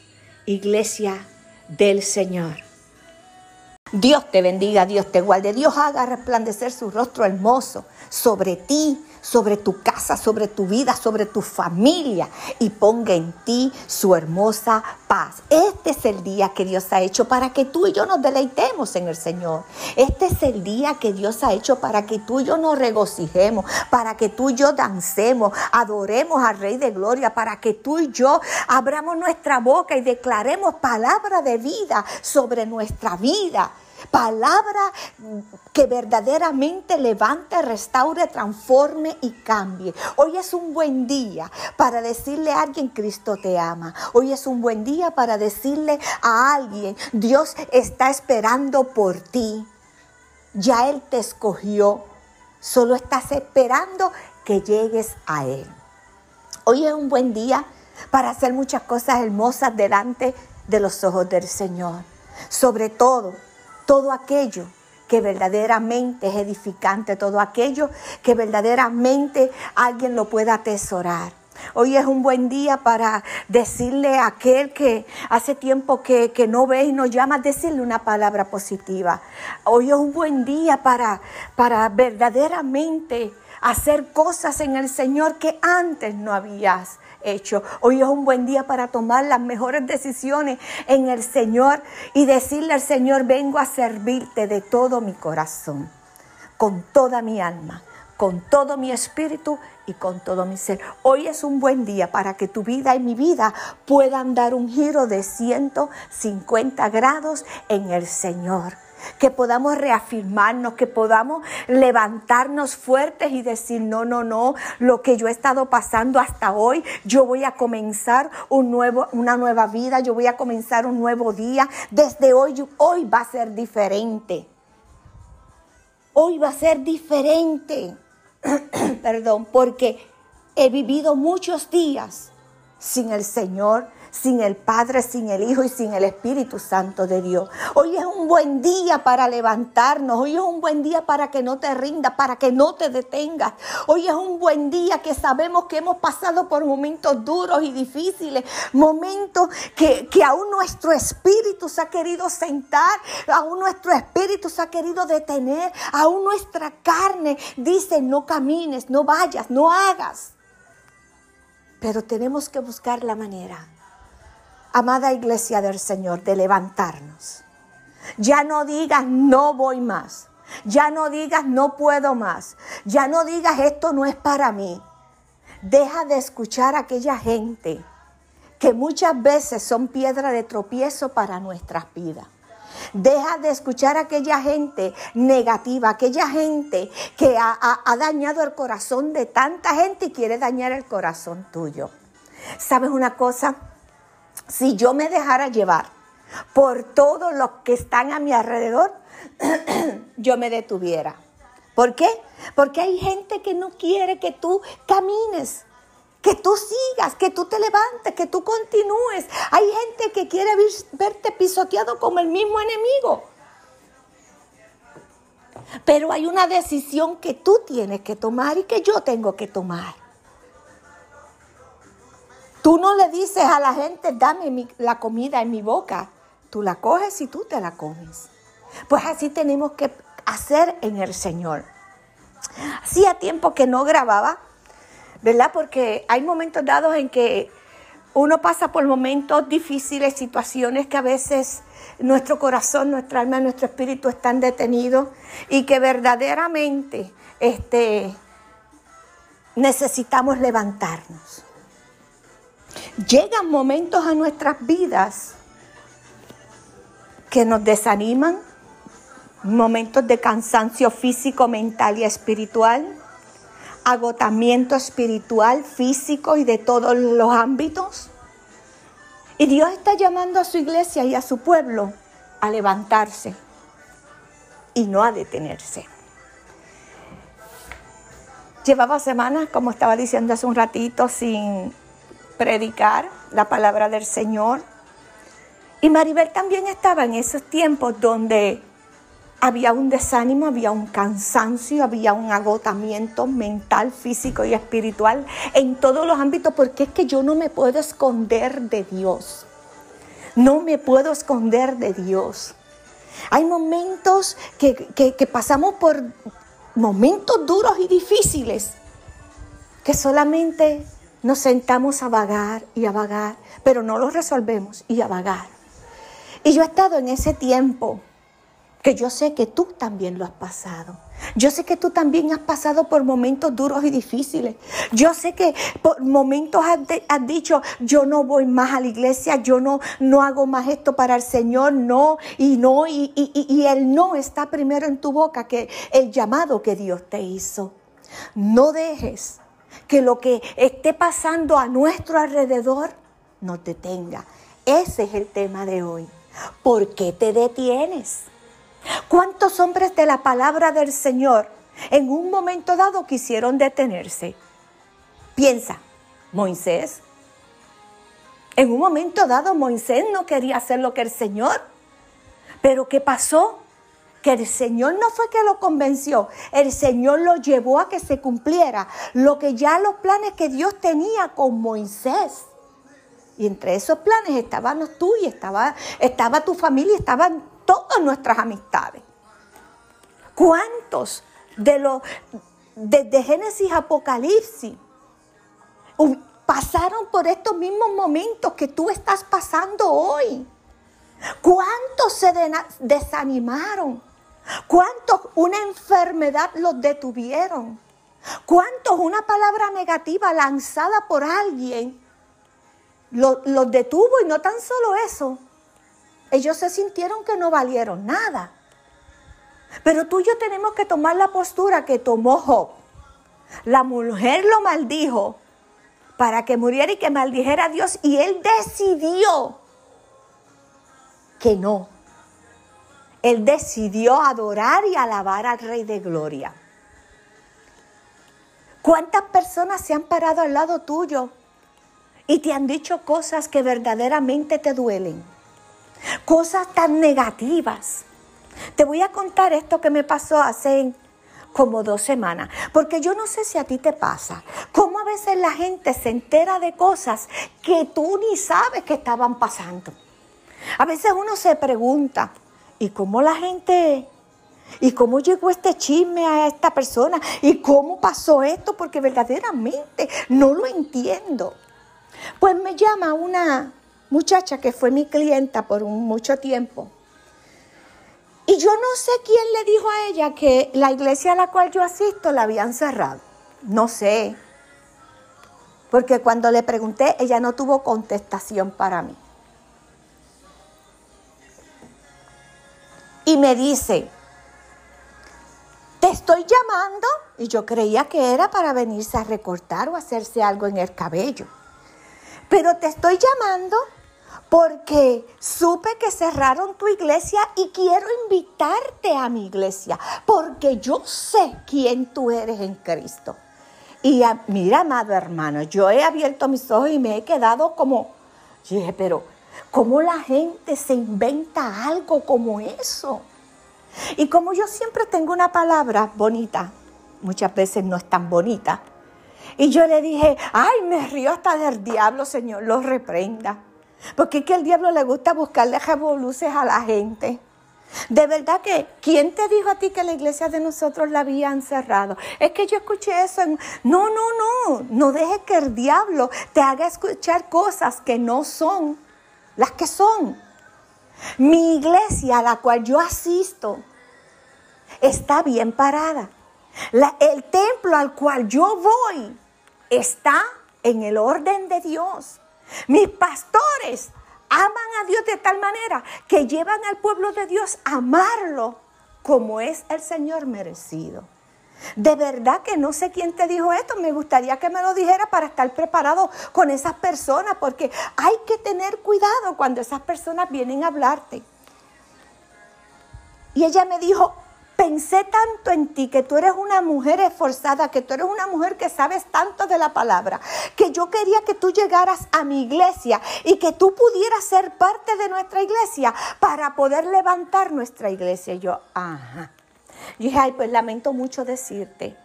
iglesia del Señor. Dios te bendiga, Dios te guarde, Dios haga resplandecer su rostro hermoso sobre ti sobre tu casa, sobre tu vida, sobre tu familia y ponga en ti su hermosa paz. Este es el día que Dios ha hecho para que tú y yo nos deleitemos en el Señor. Este es el día que Dios ha hecho para que tú y yo nos regocijemos, para que tú y yo dancemos, adoremos al Rey de Gloria, para que tú y yo abramos nuestra boca y declaremos palabra de vida sobre nuestra vida. Palabra que verdaderamente levante, restaure, transforme y cambie. Hoy es un buen día para decirle a alguien, Cristo te ama. Hoy es un buen día para decirle a alguien, Dios está esperando por ti. Ya Él te escogió. Solo estás esperando que llegues a Él. Hoy es un buen día para hacer muchas cosas hermosas delante de los ojos del Señor. Sobre todo, todo aquello que verdaderamente es edificante, todo aquello que verdaderamente alguien lo pueda atesorar. Hoy es un buen día para decirle a aquel que hace tiempo que, no ve y nos llama, decirle una palabra positiva. Hoy es un buen día para, para verdaderamente hacer cosas en el Señor que antes no habías hecho. Hoy es un buen día para tomar las mejores decisiones en el Señor y decirle al Señor, vengo a servirte de todo mi corazón, con toda mi alma, con todo mi espíritu y con todo mi ser. Hoy es un buen día para que tu vida y mi vida puedan dar un giro de 150 grados en el Señor que podamos reafirmarnos, que podamos levantarnos fuertes y decir, no, no, no, lo que yo he estado pasando hasta hoy, yo voy a comenzar un nuevo, una nueva vida, yo voy a comenzar un nuevo día. Desde hoy, hoy va a ser diferente. Hoy va a ser diferente. Perdón, porque he vivido muchos días sin el Señor, sin el Padre, sin el Hijo y sin el Espíritu Santo de Dios. Hoy es un buen día para levantarnos, hoy es un buen día para que no te rindas, para que no te detengas. Hoy es un buen día que sabemos que hemos pasado por momentos duros y difíciles, momentos que, que aún nuestro espíritu se ha querido sentar, aún nuestro espíritu se ha querido detener, aún nuestra carne dice no camines, no vayas, no hagas. Pero tenemos que buscar la manera amada iglesia del Señor, de levantarnos. Ya no digas, no voy más. Ya no digas no puedo más. Ya no digas esto no es para mí. Deja de escuchar a aquella gente que muchas veces son piedra de tropiezo para nuestras vidas. Deja de escuchar a aquella gente negativa, aquella gente que ha, dañado el corazón de tanta gente y quiere dañar el corazón tuyo. ¿Sabes una cosa? Si yo me dejara llevar por todos los que están a mi alrededor, yo me detuviera. ¿Por qué? Porque hay gente que no quiere que tú camines, que tú sigas, que tú te levantes, que tú continúes. Hay gente que quiere verte pisoteado como el mismo enemigo. Pero hay una decisión que tú tienes que tomar y que yo tengo que tomar. Tú no le dices a la gente, dame la comida en mi boca. Tú la coges y tú te la comes. Pues así tenemos que hacer en el Señor. Hacía tiempo que no grababa, ¿verdad? Porque hay momentos dados en que uno pasa por momentos difíciles, situaciones que a veces nuestro corazón, nuestra alma, nuestro espíritu están detenidos y que verdaderamente este, necesitamos levantarnos. Llegan momentos a nuestras vidas que nos desaniman, momentos de cansancio físico, mental y espiritual, agotamiento espiritual, físico y de todos los ámbitos. Y Dios está llamando a su iglesia y a su pueblo a levantarse y no a detenerse. Llevaba semanas, como estaba diciendo hace un ratito, sin predicar la palabra del Señor. Y Maribel también estaba en esos tiempos donde había un desánimo, había un cansancio, había un agotamiento mental, físico y espiritual en todos los ámbitos, porque es que yo no me puedo esconder de Dios. No me puedo esconder de Dios. Hay momentos que, que pasamos por momentos duros y difíciles que solamente nos sentamos a vagar y a vagar, pero no los resolvemos y a vagar. Y yo he estado en ese tiempo que yo sé que tú también lo has pasado. Yo sé que tú también has pasado por momentos duros y difíciles. Yo sé que por momentos has, dicho, yo no voy más a la iglesia, yo no, no hago más esto para el Señor, no, y no, y, y el no está primero en tu boca que el llamado que Dios te hizo. No dejes que lo que esté pasando a nuestro alrededor no te tenga. Ese es el tema de hoy. ¿Por qué te detienes? ¿Cuántos hombres de la palabra del Señor en un momento dado quisieron detenerse? Piensa, Moisés. En un momento dado Moisés no quería hacer lo que el Señor. Pero ¿qué pasó? Que el Señor no fue que lo convenció, el Señor lo llevó a que se cumpliera lo que ya los planes que Dios tenía con Moisés. Y entre esos planes estaban los tuyos, estaba, estaba tu familia, estaban todas nuestras amistades. ¿Cuántos de los desde Génesis Apocalipsis pasaron por estos mismos momentos que tú estás pasando hoy? ¿Cuántos se desanimaron? ¿Cuántos una enfermedad los detuvieron? ¿Cuántos una palabra negativa lanzada por alguien los detuvo? Y no tan solo eso, ellos se sintieron que no valieron nada. Pero tú y yo tenemos que tomar la postura que tomó Job. La mujer lo maldijo para que muriera y que maldijera a Dios y él decidió que no. Él decidió adorar y alabar al Rey de Gloria. ¿Cuántas personas se han parado al lado tuyo y te han dicho cosas que verdaderamente te duelen? cosas tan negativas. Te voy a contar esto que me pasó hace como dos semanas, porque yo no sé si a ti te pasa, cómo a veces la gente se entera de cosas que tú ni sabes que estaban pasando. A veces uno se pregunta, ¿y cómo la gente ¿Y cómo llegó este chisme a esta persona? ¿Y cómo pasó esto? Porque verdaderamente no lo entiendo. Pues me llama una muchacha que fue mi clienta por mucho tiempo. Y yo no sé quién le dijo a ella que la iglesia a la cual yo asisto la habían cerrado. No sé. Porque cuando le pregunté, ella no tuvo contestación para mí. Y me dice, te estoy llamando. Y yo creía que era para venirse a recortar o hacerse algo en el cabello. Pero te estoy llamando porque supe que cerraron tu iglesia y quiero invitarte a mi iglesia, porque yo sé quién tú eres en Cristo. Y mira, amado hermano, yo he abierto mis ojos y me he quedado como, dije, pero ¿cómo la gente se inventa algo como eso? Y como yo siempre tengo una palabra bonita, muchas veces no es tan bonita, y yo le dije, ay, me río hasta del diablo, Señor, lo reprenda. Porque es que al diablo le gusta buscarle revoluces a la gente. De verdad que, ¿quién te dijo a ti que la iglesia de nosotros la habían cerrado? Es que yo escuché eso. No, no, no. No dejes que el diablo te haga escuchar cosas que no son las que son. Mi iglesia a la cual yo asisto está bien parada. el templo al cual yo voy está en el orden de Dios. Mis pastores aman a Dios de tal manera que llevan al pueblo de Dios a amarlo como es el Señor merecido. De verdad que no sé quién te dijo esto, me gustaría que me lo dijera para estar preparado con esas personas, porque hay que tener cuidado cuando esas personas vienen a hablarte. Y ella me dijo, pensé tanto en ti, que tú eres una mujer esforzada, que tú eres una mujer que sabes tanto de la palabra, que yo quería que tú llegaras a mi iglesia y que tú pudieras ser parte de nuestra iglesia para poder levantar nuestra iglesia. Y yo, ajá. Y dije, ay, pues lamento mucho decirte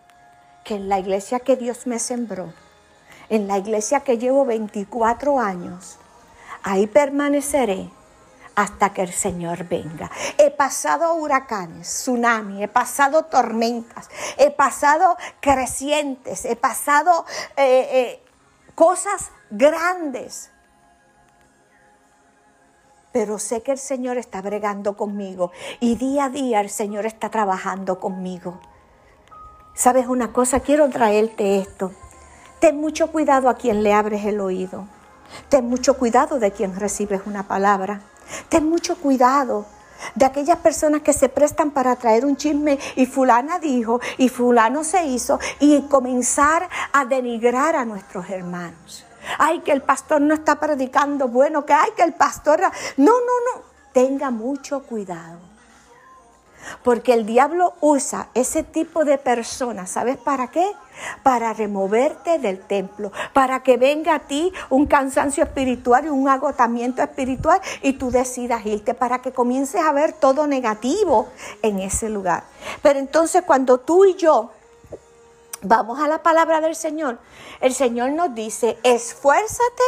que en la iglesia que Dios me sembró, en la iglesia que llevo 24 años, ahí permaneceré hasta que el Señor venga. He pasado huracanes, tsunamis, he pasado tormentas, he pasado crecientes, he pasado eh, eh, cosas grandes. Pero sé que el Señor está bregando conmigo y día a día el Señor está trabajando conmigo. ¿Sabes una cosa? Quiero traerte esto. Ten mucho cuidado a quien le abres el oído. Ten mucho cuidado de quien recibes una palabra. Ten mucho cuidado de aquellas personas que se prestan para traer un chisme y fulana dijo y fulano se hizo y comenzar a denigrar a nuestros hermanos. Ay, que el pastor no está predicando bueno, que ay, que el pastor... No, no, no. Tenga mucho cuidado. Porque el diablo usa ese tipo de personas, ¿sabes para qué? Para removerte del templo, para que venga a ti un cansancio espiritual y un agotamiento espiritual y tú decidas irte, para que comiences a ver todo negativo en ese lugar. Pero entonces cuando tú y yo vamos a la palabra del Señor, el Señor nos dice, esfuérzate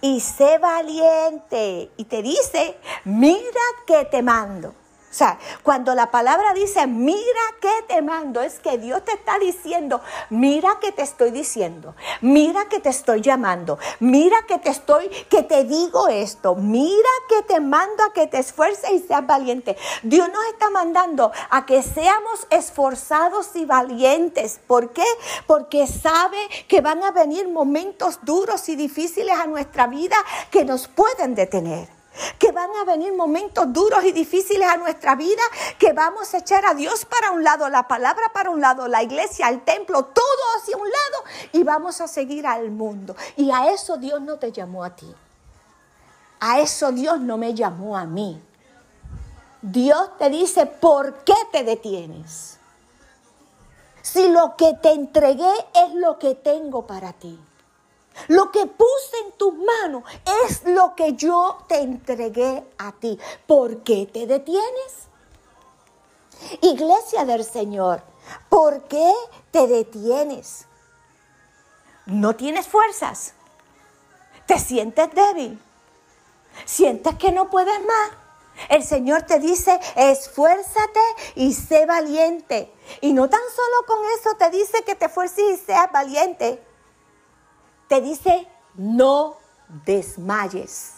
y sé valiente. Y te dice, mira que te mando. O sea, cuando la palabra dice, mira que te mando, es que Dios te está diciendo, mira que te estoy diciendo, mira que te estoy llamando, mira que te estoy, que te digo esto, mira que te mando a que te esfuerces y seas valiente. Dios nos está mandando a que seamos esforzados y valientes. ¿Por qué? Porque sabe que van a venir momentos duros y difíciles a nuestra vida que nos pueden detener que van a venir momentos duros y difíciles a nuestra vida, que vamos a echar a Dios para un lado, la palabra para un lado, la iglesia, el templo, todo hacia un lado y vamos a seguir al mundo. Y a eso Dios no te llamó a ti. A eso Dios no me llamó a mí. Dios te dice, ¿por qué te detienes? Si lo que te entregué es lo que tengo para ti. Lo que puse en tus manos es lo que yo te entregué a ti. ¿Por qué te detienes? Iglesia del Señor, ¿por qué te detienes? ¿No tienes fuerzas? ¿Te sientes débil? ¿Sientes que no puedes más? El Señor te dice, esfuérzate y sé valiente. Y no tan solo con eso te dice que te esfuerces y seas valiente te dice, no desmayes.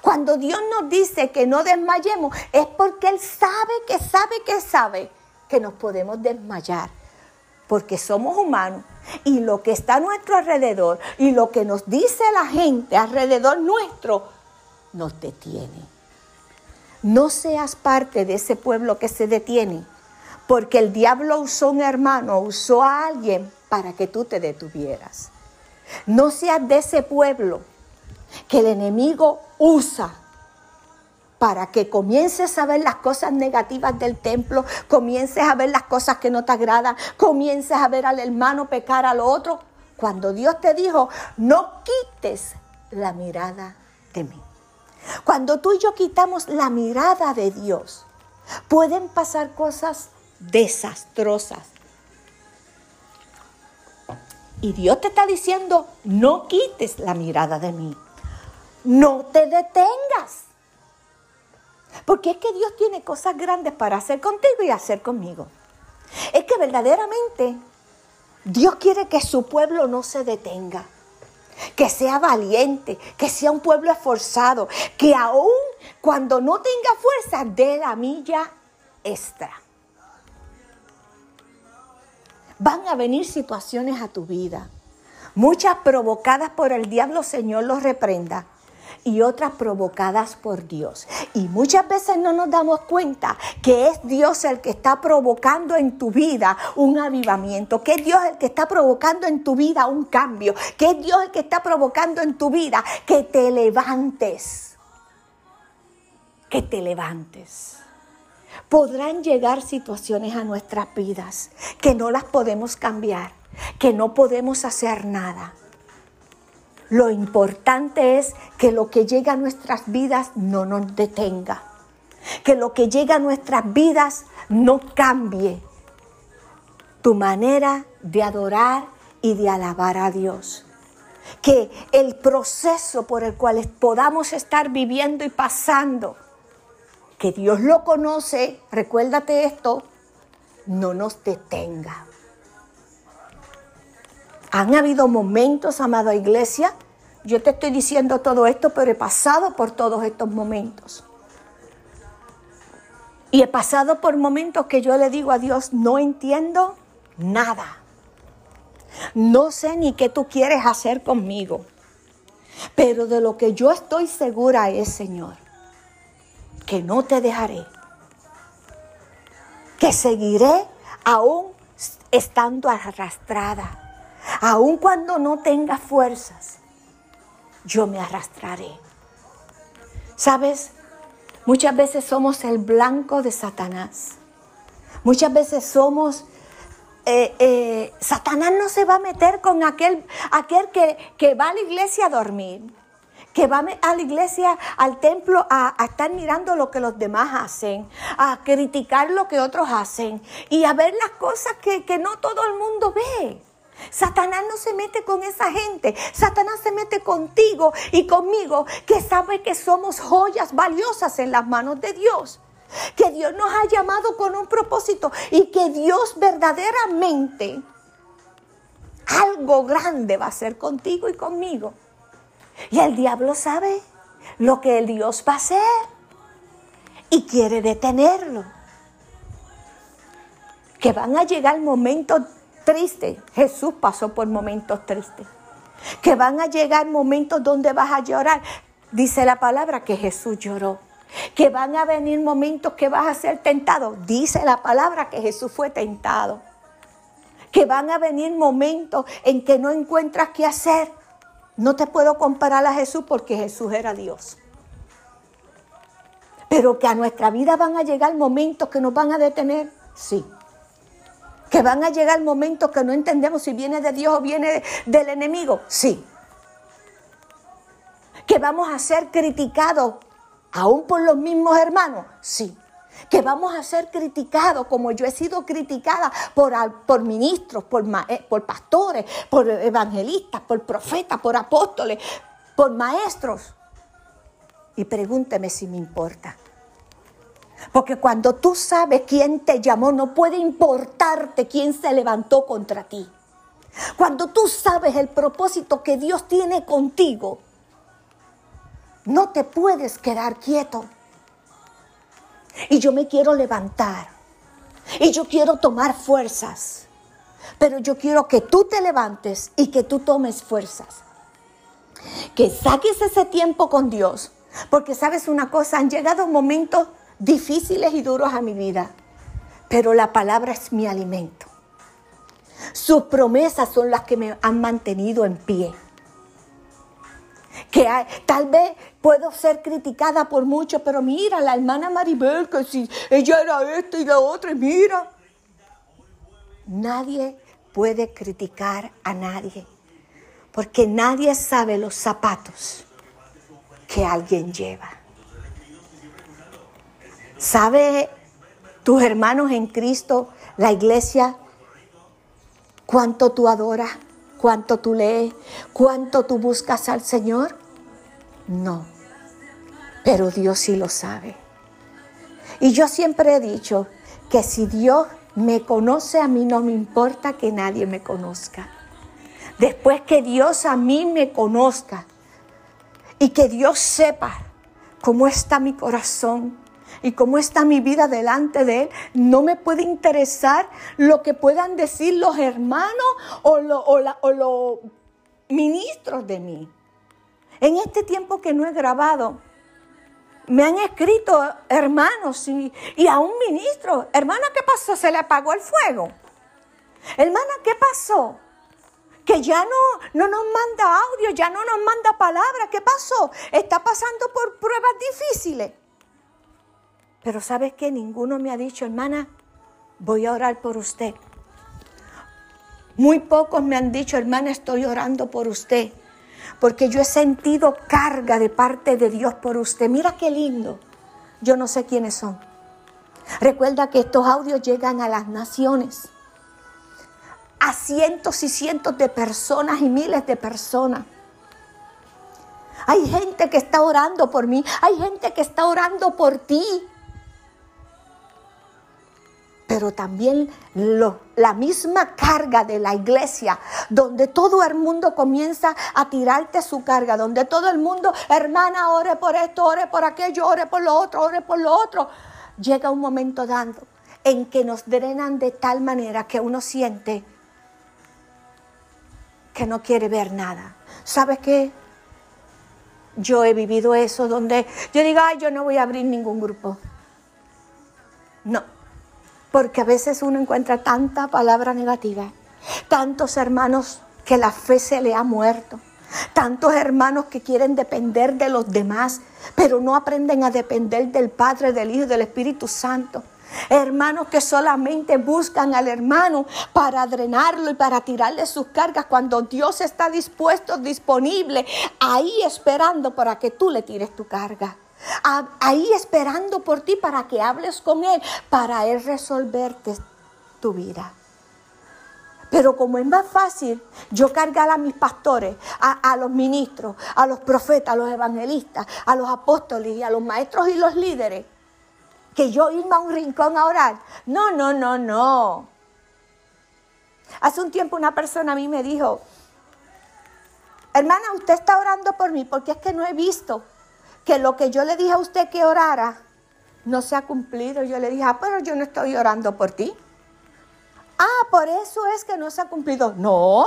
Cuando Dios nos dice que no desmayemos, es porque Él sabe que sabe que sabe que nos podemos desmayar. Porque somos humanos y lo que está a nuestro alrededor y lo que nos dice la gente alrededor nuestro nos detiene. No seas parte de ese pueblo que se detiene, porque el diablo usó un hermano, usó a alguien para que tú te detuvieras. No seas de ese pueblo que el enemigo usa para que comiences a ver las cosas negativas del templo, comiences a ver las cosas que no te agradan, comiences a ver al hermano pecar al otro, cuando Dios te dijo, no quites la mirada de mí. Cuando tú y yo quitamos la mirada de Dios, pueden pasar cosas desastrosas. Y Dios te está diciendo, no quites la mirada de mí. No te detengas. Porque es que Dios tiene cosas grandes para hacer contigo y hacer conmigo. Es que verdaderamente Dios quiere que su pueblo no se detenga, que sea valiente, que sea un pueblo esforzado, que aún cuando no tenga fuerza dé la milla extra. Van a venir situaciones a tu vida, muchas provocadas por el diablo, Señor los reprenda y otras provocadas por Dios. Y muchas veces no nos damos cuenta que es Dios el que está provocando en tu vida un avivamiento, que es Dios el que está provocando en tu vida un cambio, que es Dios el que está provocando en tu vida que te levantes, que te levantes. Podrán llegar situaciones a nuestras vidas que no las podemos cambiar, que no podemos hacer nada lo importante es que lo que llega a nuestras vidas no nos detenga. Que lo que llega a nuestras vidas no cambie tu manera de adorar y de alabar a Dios. Que el proceso por el cual podamos estar viviendo y pasando, que Dios lo conoce, recuérdate esto, no nos detenga. Han habido momentos, amada iglesia, yo te estoy diciendo todo esto, pero he pasado por todos estos momentos. Y he pasado por momentos que yo le digo a Dios, no entiendo nada. No sé ni qué tú quieres hacer conmigo. Pero de lo que yo estoy segura es, Señor, que no te dejaré. Que seguiré aún estando arrastrada aun cuando no tenga fuerzas, yo me arrastraré. ¿Sabes? Muchas veces somos el blanco de Satanás. Muchas veces somos... Eh, eh, Satanás no se va a meter con aquel, aquel que, que, va a la iglesia a dormir, que va a la iglesia, al templo, a, estar mirando lo que los demás hacen, a criticar lo que otros hacen y a ver las cosas que, que no todo el mundo ve. Satanás no se mete con esa gente. Satanás se mete contigo y conmigo que sabe que somos joyas valiosas en las manos de Dios. Que Dios nos ha llamado con un propósito y que Dios verdaderamente algo grande va a hacer contigo y conmigo. Y el diablo sabe lo que el Dios va a hacer y quiere detenerlo. Que van a llegar momentos triste. Jesús pasó por momentos tristes. Que van a llegar momentos donde vas a llorar. Dice la palabra que Jesús lloró. Que van a venir momentos que vas a ser tentado. Dice la palabra que Jesús fue tentado. Que van a venir momentos en que no encuentras qué hacer. No te puedo comparar a Jesús porque Jesús era Dios. Pero que a nuestra vida van a llegar momentos que nos van a detener. Sí que van a llegar momentos que no entendemos si viene de Dios o viene del enemigo. Sí. Que vamos a ser criticados aún por los mismos hermanos. Sí. Que vamos a ser criticados como yo he sido criticada por, por ministros, por, eh, por pastores, por evangelistas, por profetas, por apóstoles, por maestros. Y pregúnteme si me importa. Porque cuando tú sabes quién te llamó, no puede importarte quién se levantó contra ti. Cuando tú sabes el propósito que Dios tiene contigo, No te puedes quedar quieto. Y yo me quiero levantar. Y yo quiero tomar fuerzas. Pero yo quiero que tú te levantes y que tú tomes fuerzas. Que saques ese tiempo con Dios. Porque sabes una cosa, han llegado momentos difíciles y duros a mi vida. Pero la palabra es mi alimento. Sus promesas son las que me han mantenido en pie. Que tal vez puedo ser criticada por muchos, pero mira, la hermana Maribel, que si ella era esta y la otra, y mira. Nadie puede criticar a nadie, porque nadie sabe los zapatos que alguien lleva. ¿Sabe tus hermanos en Cristo, la iglesia, cuánto tú adoras, cuánto tú lees, cuánto tú buscas al Señor? No, pero Dios sí lo sabe. Y yo siempre he dicho que si Dios me conoce, a mí no me importa que nadie me conozca. Después que Dios a mí me conozca y que Dios sepa cómo está mi corazón y cómo está mi vida delante de Él, no me puede interesar lo que puedan decir los hermanos o, los ministros de mí. En este tiempo que no he grabado, me han escrito hermanos y, a un ministro, hermana, ¿qué pasó? ¿Se le apagó el fuego? Hermana, ¿qué pasó? Que ya no, no nos manda audio, ya no nos manda palabras. ¿Qué pasó? Está pasando por pruebas difíciles. Pero ¿sabes qué? Ninguno me ha dicho, hermana, voy a orar por usted. Muy pocos me han dicho, hermana, estoy orando por usted porque yo he sentido carga de parte de Dios por usted. Mira qué lindo. Yo no sé quiénes son. Recuerda que estos audios llegan a las naciones, a cientos y cientos de personas y miles de personas. Hay gente que está orando por mí, hay gente que está orando por ti pero también la misma carga de la iglesia, donde todo el mundo comienza a tirarte su carga, donde todo el mundo, hermana, ore por esto, ore por aquello, ore por lo otro, ore por lo otro. Llega un momento dando en que nos drenan de tal manera que uno siente que no quiere ver nada. ¿Sabes qué? Yo he vivido eso donde yo digo, ay, yo no voy a abrir ningún grupo. No, porque a veces uno encuentra tanta palabra negativa, tantos hermanos que la fe se le ha muerto, tantos hermanos que quieren depender de los demás, pero no aprenden a depender del Padre, del Hijo y del Espíritu Santo. Hermanos que solamente buscan al hermano para drenarlo y para tirarle sus cargas cuando Dios está dispuesto, disponible, ahí esperando para que tú le tires tu carga ahí esperando por ti para que hables con Él, para Él resolverte tu vida. Pero como es más fácil yo cargar a mis pastores, a, los ministros, a los profetas, a los evangelistas, a los apóstoles y a los maestros y los líderes, que yo irme a un rincón a orar. No, no, no, no. Hace un tiempo una persona a mí me dijo, hermana, usted está orando por mí porque es que no he visto que lo que yo le dije a usted que orara no se ha cumplido. Yo le dije, ah, pero yo no estoy orando por ti. Ah, por eso es que no se ha cumplido. No,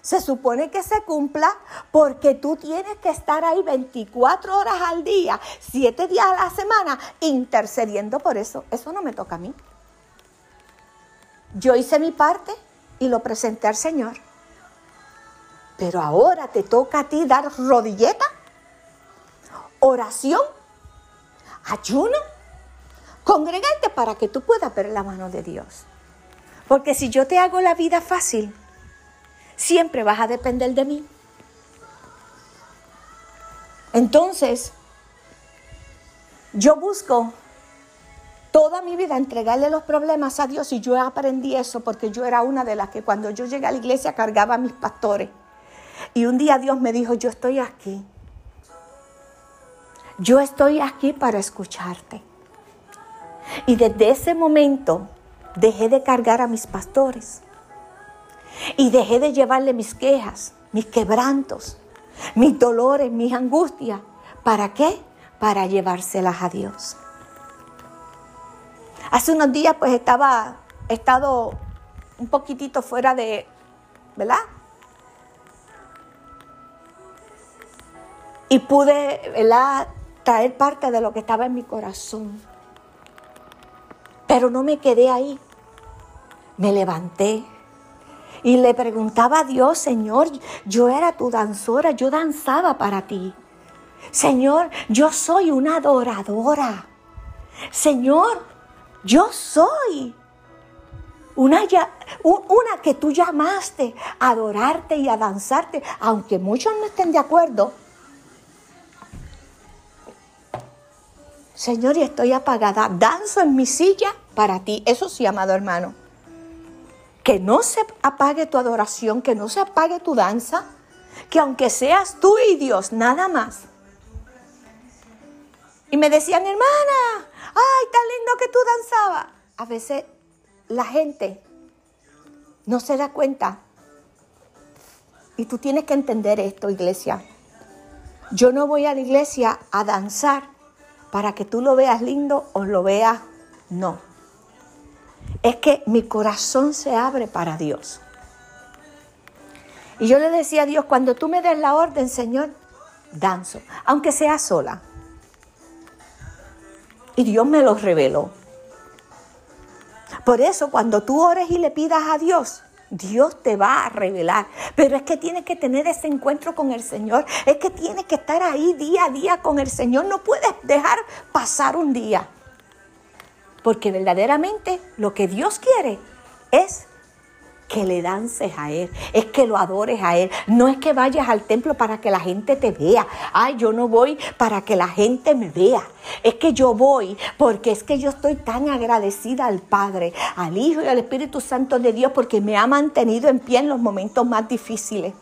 se supone que se cumpla porque tú tienes que estar ahí 24 horas al día, 7 días a la semana, intercediendo por eso. Eso no me toca a mí. Yo hice mi parte y lo presenté al Señor. Pero ahora te toca a ti dar rodilleta oración, ayuno, congregarte para que tú puedas ver la mano de Dios. Porque si yo te hago la vida fácil, siempre vas a depender de mí. Entonces, yo busco toda mi vida entregarle los problemas a Dios y yo aprendí eso porque yo era una de las que cuando yo llegué a la iglesia cargaba a mis pastores. Y un día Dios me dijo, yo estoy aquí yo estoy aquí para escucharte. Y desde ese momento dejé de cargar a mis pastores y dejé de llevarle mis quejas, mis quebrantos, mis dolores, mis angustias, ¿Para qué? Para llevárselas a Dios. Hace unos días pues estaba, he estado un poquitito fuera de, ¿verdad? Y pude, ¿verdad? Traer parte de lo que estaba en mi corazón. Pero no me quedé ahí. Me levanté y le preguntaba a Dios, Señor, yo era tu danzora, yo danzaba para ti. Señor, yo soy una adoradora. Señor, yo soy una, que tú llamaste a adorarte y a danzarte, aunque muchos no estén de acuerdo. Señor, y estoy apagada. Danzo en mi silla para ti. Eso sí, amado hermano. Que no se apague tu adoración, que no se apague tu danza, que aunque seas tú y Dios, nada más. Y me decían, hermana, ay, tan lindo que tú danzabas. A veces la gente no se da cuenta. Y tú tienes que entender esto, iglesia. Yo no voy a la iglesia a danzar para que tú lo veas lindo o lo veas no. Es que mi corazón se abre para Dios. Y yo le decía a Dios, cuando tú me des la orden, Señor, danzo, aunque sea sola. Y Dios me lo reveló. Por eso cuando tú ores y le pidas a Dios, Dios te va a revelar. Pero es que tienes que tener ese encuentro con el Señor. Es que tienes que estar ahí día a día con el Señor. No puedes dejar pasar un día. Porque verdaderamente lo que Dios quiere es que le dances a Él, es que lo adores a Él. No es que vayas al templo para que la gente te vea. Ay, yo no voy para que la gente me vea. Es que yo voy porque es que yo estoy tan agradecida al Padre, al Hijo y al Espíritu Santo de Dios porque me ha mantenido en pie en los momentos más difíciles.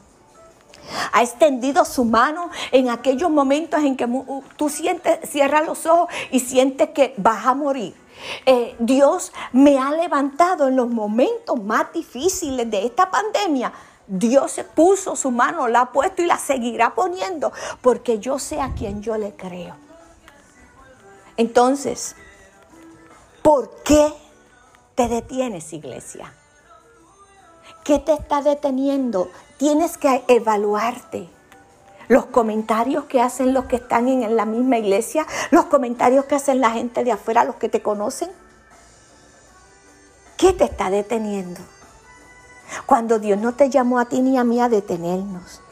Ha extendido su mano en aquellos momentos en que tú sientes, cierras los ojos y sientes que vas a morir. Eh, Dios me ha levantado en los momentos más difíciles de esta pandemia. Dios se puso su mano, la ha puesto y la seguirá poniendo porque yo sé a quien yo le creo. Entonces, ¿por qué te detienes, iglesia? ¿Qué te está deteniendo? Tienes que evaluarte los comentarios que hacen los que están en la misma iglesia, los comentarios que hacen la gente de afuera, los que te conocen. ¿Qué te está deteniendo? Cuando Dios no te llamó a ti ni a mí a detenernos.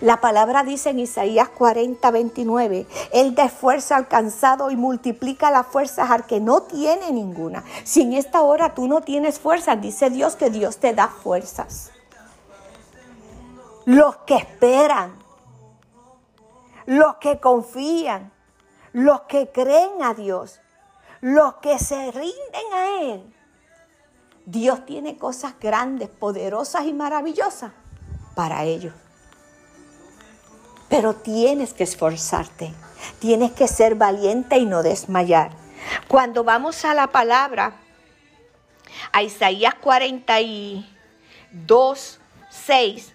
La palabra dice en Isaías 40, 29, Él da fuerza al cansado y multiplica las fuerzas al que no tiene ninguna. Si en esta hora tú no tienes fuerzas, dice Dios que Dios te da fuerzas. Los que esperan, los que confían, los que creen a Dios, los que se rinden a Él. Dios tiene cosas grandes, poderosas y maravillosas para ellos. Pero tienes que esforzarte, tienes que ser valiente y no desmayar. Cuando vamos a la palabra, a Isaías 42, 6,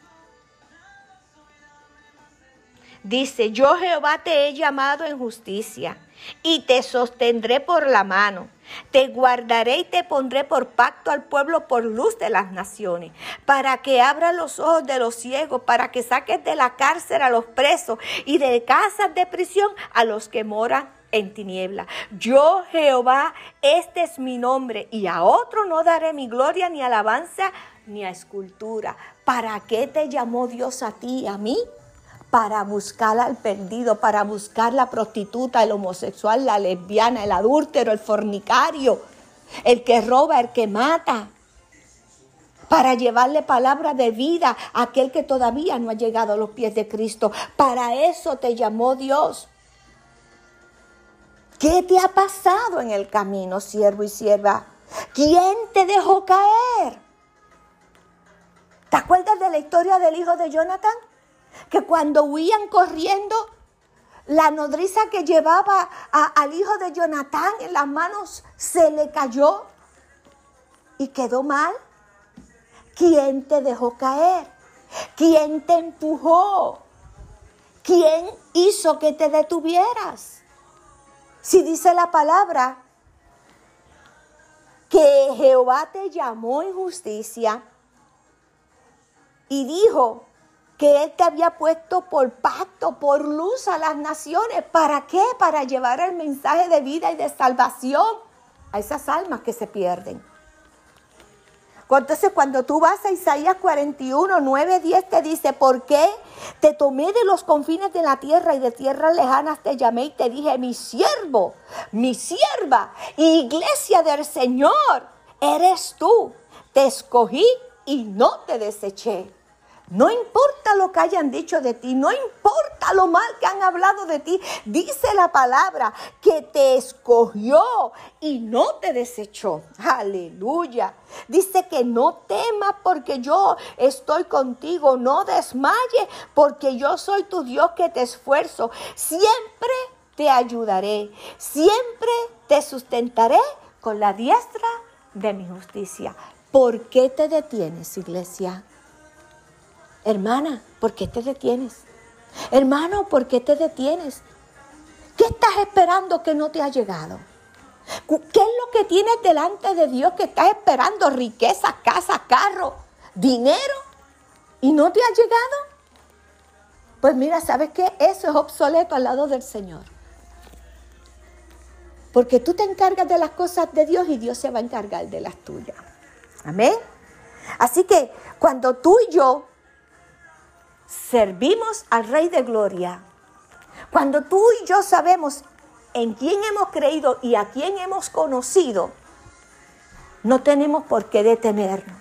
Dice, yo Jehová te he llamado en justicia y te sostendré por la mano. Te guardaré y te pondré por pacto al pueblo por luz de las naciones, para que abra los ojos de los ciegos, para que saques de la cárcel a los presos y de casas de prisión a los que moran en tiniebla. Yo Jehová, este es mi nombre, y a otro no daré mi gloria ni alabanza ni a escultura. ¿Para qué te llamó Dios a ti a mí? Para buscar al perdido, para buscar la prostituta, el homosexual, la lesbiana, el adúltero, el fornicario, el que roba, el que mata, para llevarle palabra de vida a aquel que todavía no ha llegado a los pies de Cristo. Para eso te llamó Dios. ¿Qué te ha pasado en el camino, siervo y sierva? ¿Quién te dejó caer? ¿Te acuerdas de la historia del hijo de Jonathan? Que cuando huían corriendo, la nodriza que llevaba al hijo de Jonatán en las manos se le cayó y quedó mal. ¿Quién te dejó caer? ¿Quién te empujó? ¿quién hizo que te detuvieras? Si dice la palabra que Jehová te llamó en justicia y dijo que Él te había puesto por pacto, por luz a las naciones. ¿Para qué? Para llevar el mensaje de vida y de salvación a esas almas que se pierden. Entonces cuando tú vas a Isaías 41, 9, 10 te dice, ¿por qué te tomé de los confines de la tierra y de tierras lejanas te llamé y te dije, mi siervo, mi sierva, iglesia del Señor, eres tú. Te escogí y no te deseché. No importa lo que hayan dicho de ti, no importa lo mal que han hablado de ti, dice la palabra que te escogió y no te desechó. Aleluya. Dice que no temas porque yo estoy contigo, no desmayes porque yo soy tu Dios que te esfuerzo. Siempre te ayudaré, siempre te sustentaré con la diestra de mi justicia. ¿Por qué te detienes, iglesia? Hermana, ¿por qué te detienes? Hermano, ¿por qué te detienes? ¿Qué estás esperando que no te ha llegado? ¿Qué es lo que tienes delante de Dios que estás esperando? Riqueza, casa, carro, dinero y no te ha llegado. Pues mira, ¿sabes qué? Eso es obsoleto al lado del Señor. Porque tú te encargas de las cosas de Dios y Dios se va a encargar de las tuyas. Amén. Así que cuando tú y yo servimos al Rey de Gloria, cuando tú y yo sabemos en quién hemos creído y a quién hemos conocido, no tenemos por qué detenernos.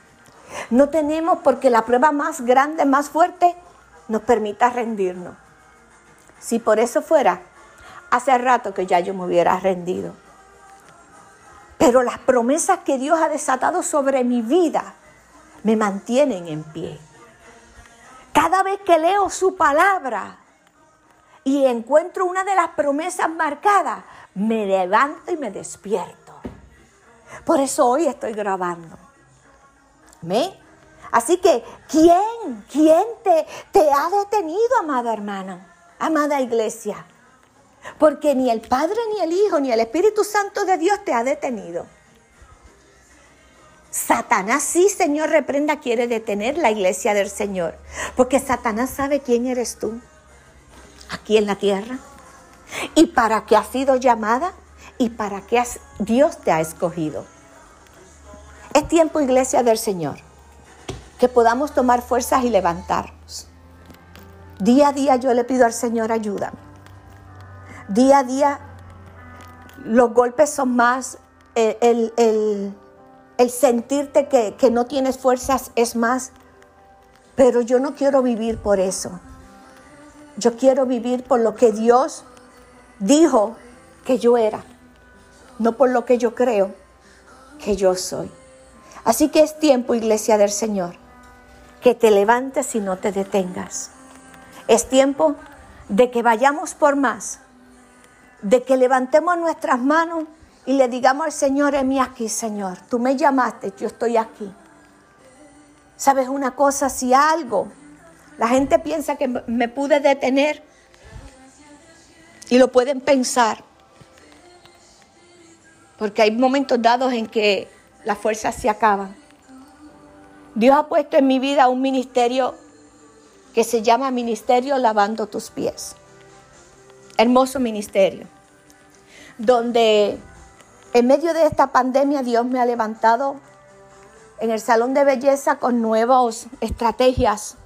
No tenemos porque la prueba más grande, más fuerte, nos permita rendirnos. Si por eso fuera, hace rato que ya yo me hubiera rendido. Pero las promesas que Dios ha desatado sobre mi vida me mantienen en pie. Cada vez que leo su palabra y encuentro una de las promesas marcadas, me levanto y me despierto. Por eso hoy estoy grabando. ¿Me? Así que, ¿quién? ¿Quién te, te ha detenido, amada hermana? Amada iglesia. Porque ni el Padre, ni el Hijo, ni el Espíritu Santo de Dios te ha detenido. Satanás sí, Señor, reprenda, quiere detener la iglesia del Señor. Porque Satanás sabe quién eres tú aquí en la tierra y para qué has sido llamada y para qué Dios te ha escogido. Es tiempo, iglesia del Señor, que podamos tomar fuerzas y levantarnos. Día a día yo le pido al Señor ayuda. Día a día los golpes son más, el, el el sentirte que, no tienes fuerzas es más. Pero yo no quiero vivir por eso. Yo quiero vivir por lo que Dios dijo que yo era, no por lo que yo creo que yo soy. Así que es tiempo, iglesia del Señor, que te levantes y no te detengas. Es tiempo de que vayamos por más, de que levantemos nuestras manos y le digamos al Señor, mí aquí, Señor, tú me llamaste, yo estoy aquí. ¿Sabes una cosa? Si algo, la gente piensa que me pude detener y lo pueden pensar, porque hay momentos dados en que las fuerzas se acaban. Dios ha puesto en mi vida un ministerio que se llama Ministerio Lavando tus pies. Hermoso ministerio, donde en medio de esta pandemia Dios me ha levantado en el salón de belleza con nuevas estrategias,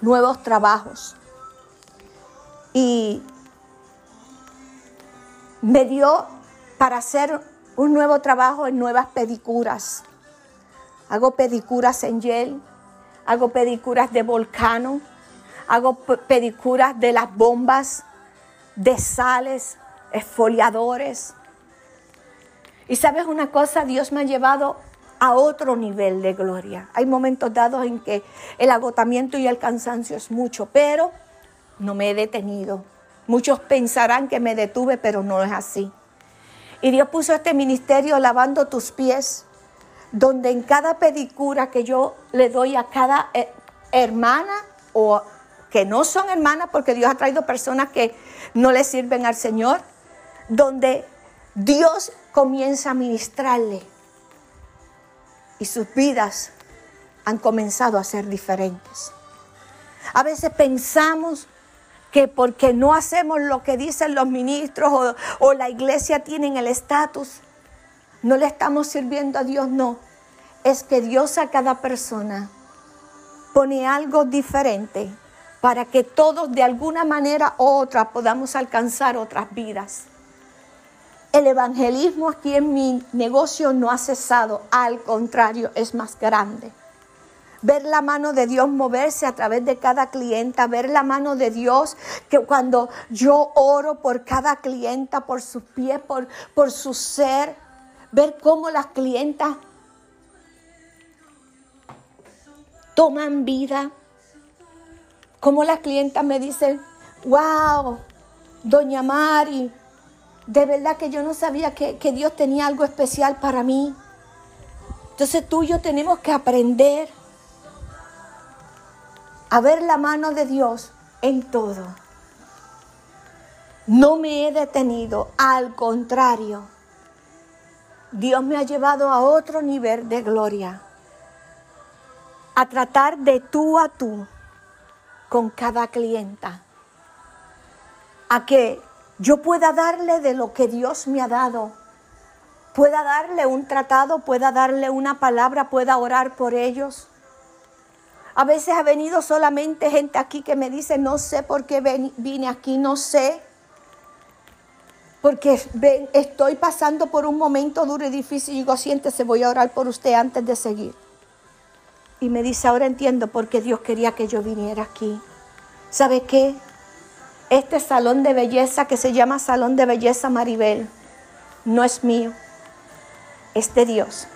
nuevos trabajos. Y me dio para hacer un nuevo trabajo en nuevas pedicuras. Hago pedicuras en gel, hago pedicuras de volcano, hago pedicuras de las bombas, de sales, esfoliadores, y sabes una cosa, Dios me ha llevado a otro nivel de gloria. Hay momentos dados en que el agotamiento y el cansancio es mucho, pero no me he detenido. Muchos pensarán que me detuve, pero no es así. Y Dios puso este ministerio lavando tus pies, donde en cada pedicura que yo le doy a cada eh, hermana o que no son hermanas porque Dios ha traído personas que no le sirven al Señor, donde Dios comienza a ministrarle y sus vidas han comenzado a ser diferentes. A veces pensamos que porque no hacemos lo que dicen los ministros o, la iglesia tienen el estatus, no le estamos sirviendo a Dios, no. Es que Dios a cada persona pone algo diferente para que todos de alguna manera u otra podamos alcanzar otras vidas. El evangelismo aquí en mi negocio no ha cesado, al contrario, es más grande. Ver la mano de Dios moverse a través de cada clienta, ver la mano de Dios que cuando yo oro por cada clienta, por sus pies, por, por su ser, ver cómo las clientas toman vida, cómo las clientas me dicen, wow, doña Mari, de verdad que yo no sabía que, que Dios tenía algo especial para mí. Entonces tú y yo tenemos que aprender a ver la mano de Dios en todo. No me he detenido, al contrario, Dios me ha llevado a otro nivel de gloria, a tratar de tú a tú con cada clienta, a que yo pueda darle de lo que Dios me ha dado, pueda darle un tratado, pueda darle una palabra, pueda orar por ellos a veces ha venido solamente gente aquí que me dice, no sé por qué vine aquí, no sé. Porque estoy pasando por un momento duro y difícil. Y digo, siéntese, voy a orar por usted antes de seguir. Y me dice, ahora entiendo por qué Dios quería que yo viniera aquí. ¿Sabe qué? Este salón de belleza que se llama Salón de Belleza Maribel no es mío, es de Dios.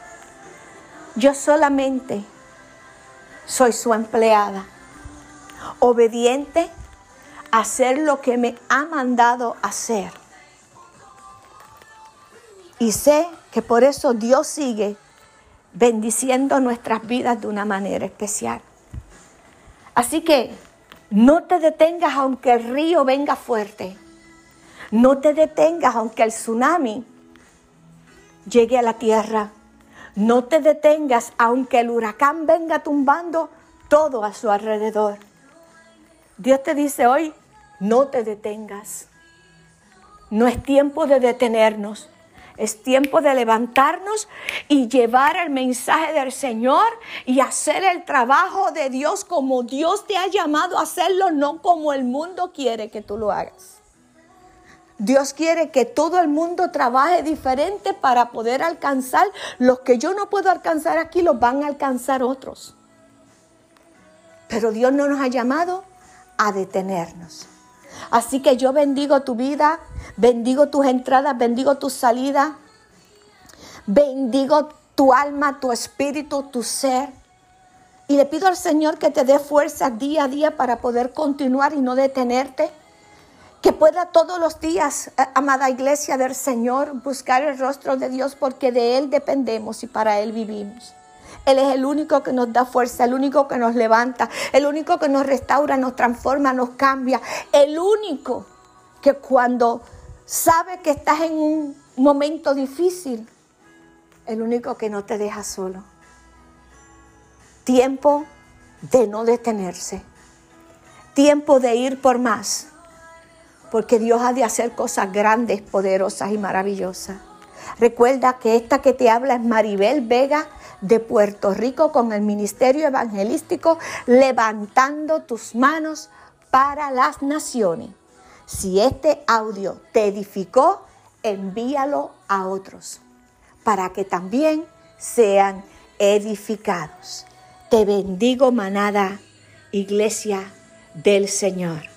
Yo solamente soy su empleada, obediente a hacer lo que me ha mandado hacer. Y sé que por eso Dios sigue bendiciendo nuestras vidas de una manera especial. Así que no te detengas aunque el río venga fuerte. No te detengas aunque el tsunami llegue a la tierra. No te detengas aunque el huracán venga tumbando todo a su alrededor. Dios te dice hoy, no te detengas. No es tiempo de detenernos. Es tiempo de levantarnos y llevar el mensaje del Señor y hacer el trabajo de Dios como Dios te ha llamado a hacerlo, no como el mundo quiere que tú lo hagas. Dios quiere que todo el mundo trabaje diferente para poder alcanzar los que yo no puedo alcanzar aquí, los van a alcanzar otros. Pero Dios no nos ha llamado a detenernos. Así que yo bendigo tu vida, bendigo tus entradas, bendigo tu salida, bendigo tu alma, tu espíritu, tu ser. Y le pido al Señor que te dé fuerza día a día para poder continuar y no detenerte que pueda todos los días, eh, amada iglesia del Señor, buscar el rostro de Dios porque de Él dependemos y para Él vivimos. Él es el único que nos da fuerza, el único que nos levanta, el único que nos restaura, nos transforma, nos cambia, el único que cuando sabe que estás en un momento difícil, el único que no te deja solo. Tiempo de no detenerse, tiempo de ir por más porque Dios ha de hacer cosas grandes, poderosas y maravillosas. Recuerda que esta que te habla es Maribel Vega de Puerto Rico con el Ministerio Evangelístico levantando tus manos para las naciones. Si este audio te edificó, envíalo a otros para que también sean edificados. Te bendigo, manada, iglesia del Señor.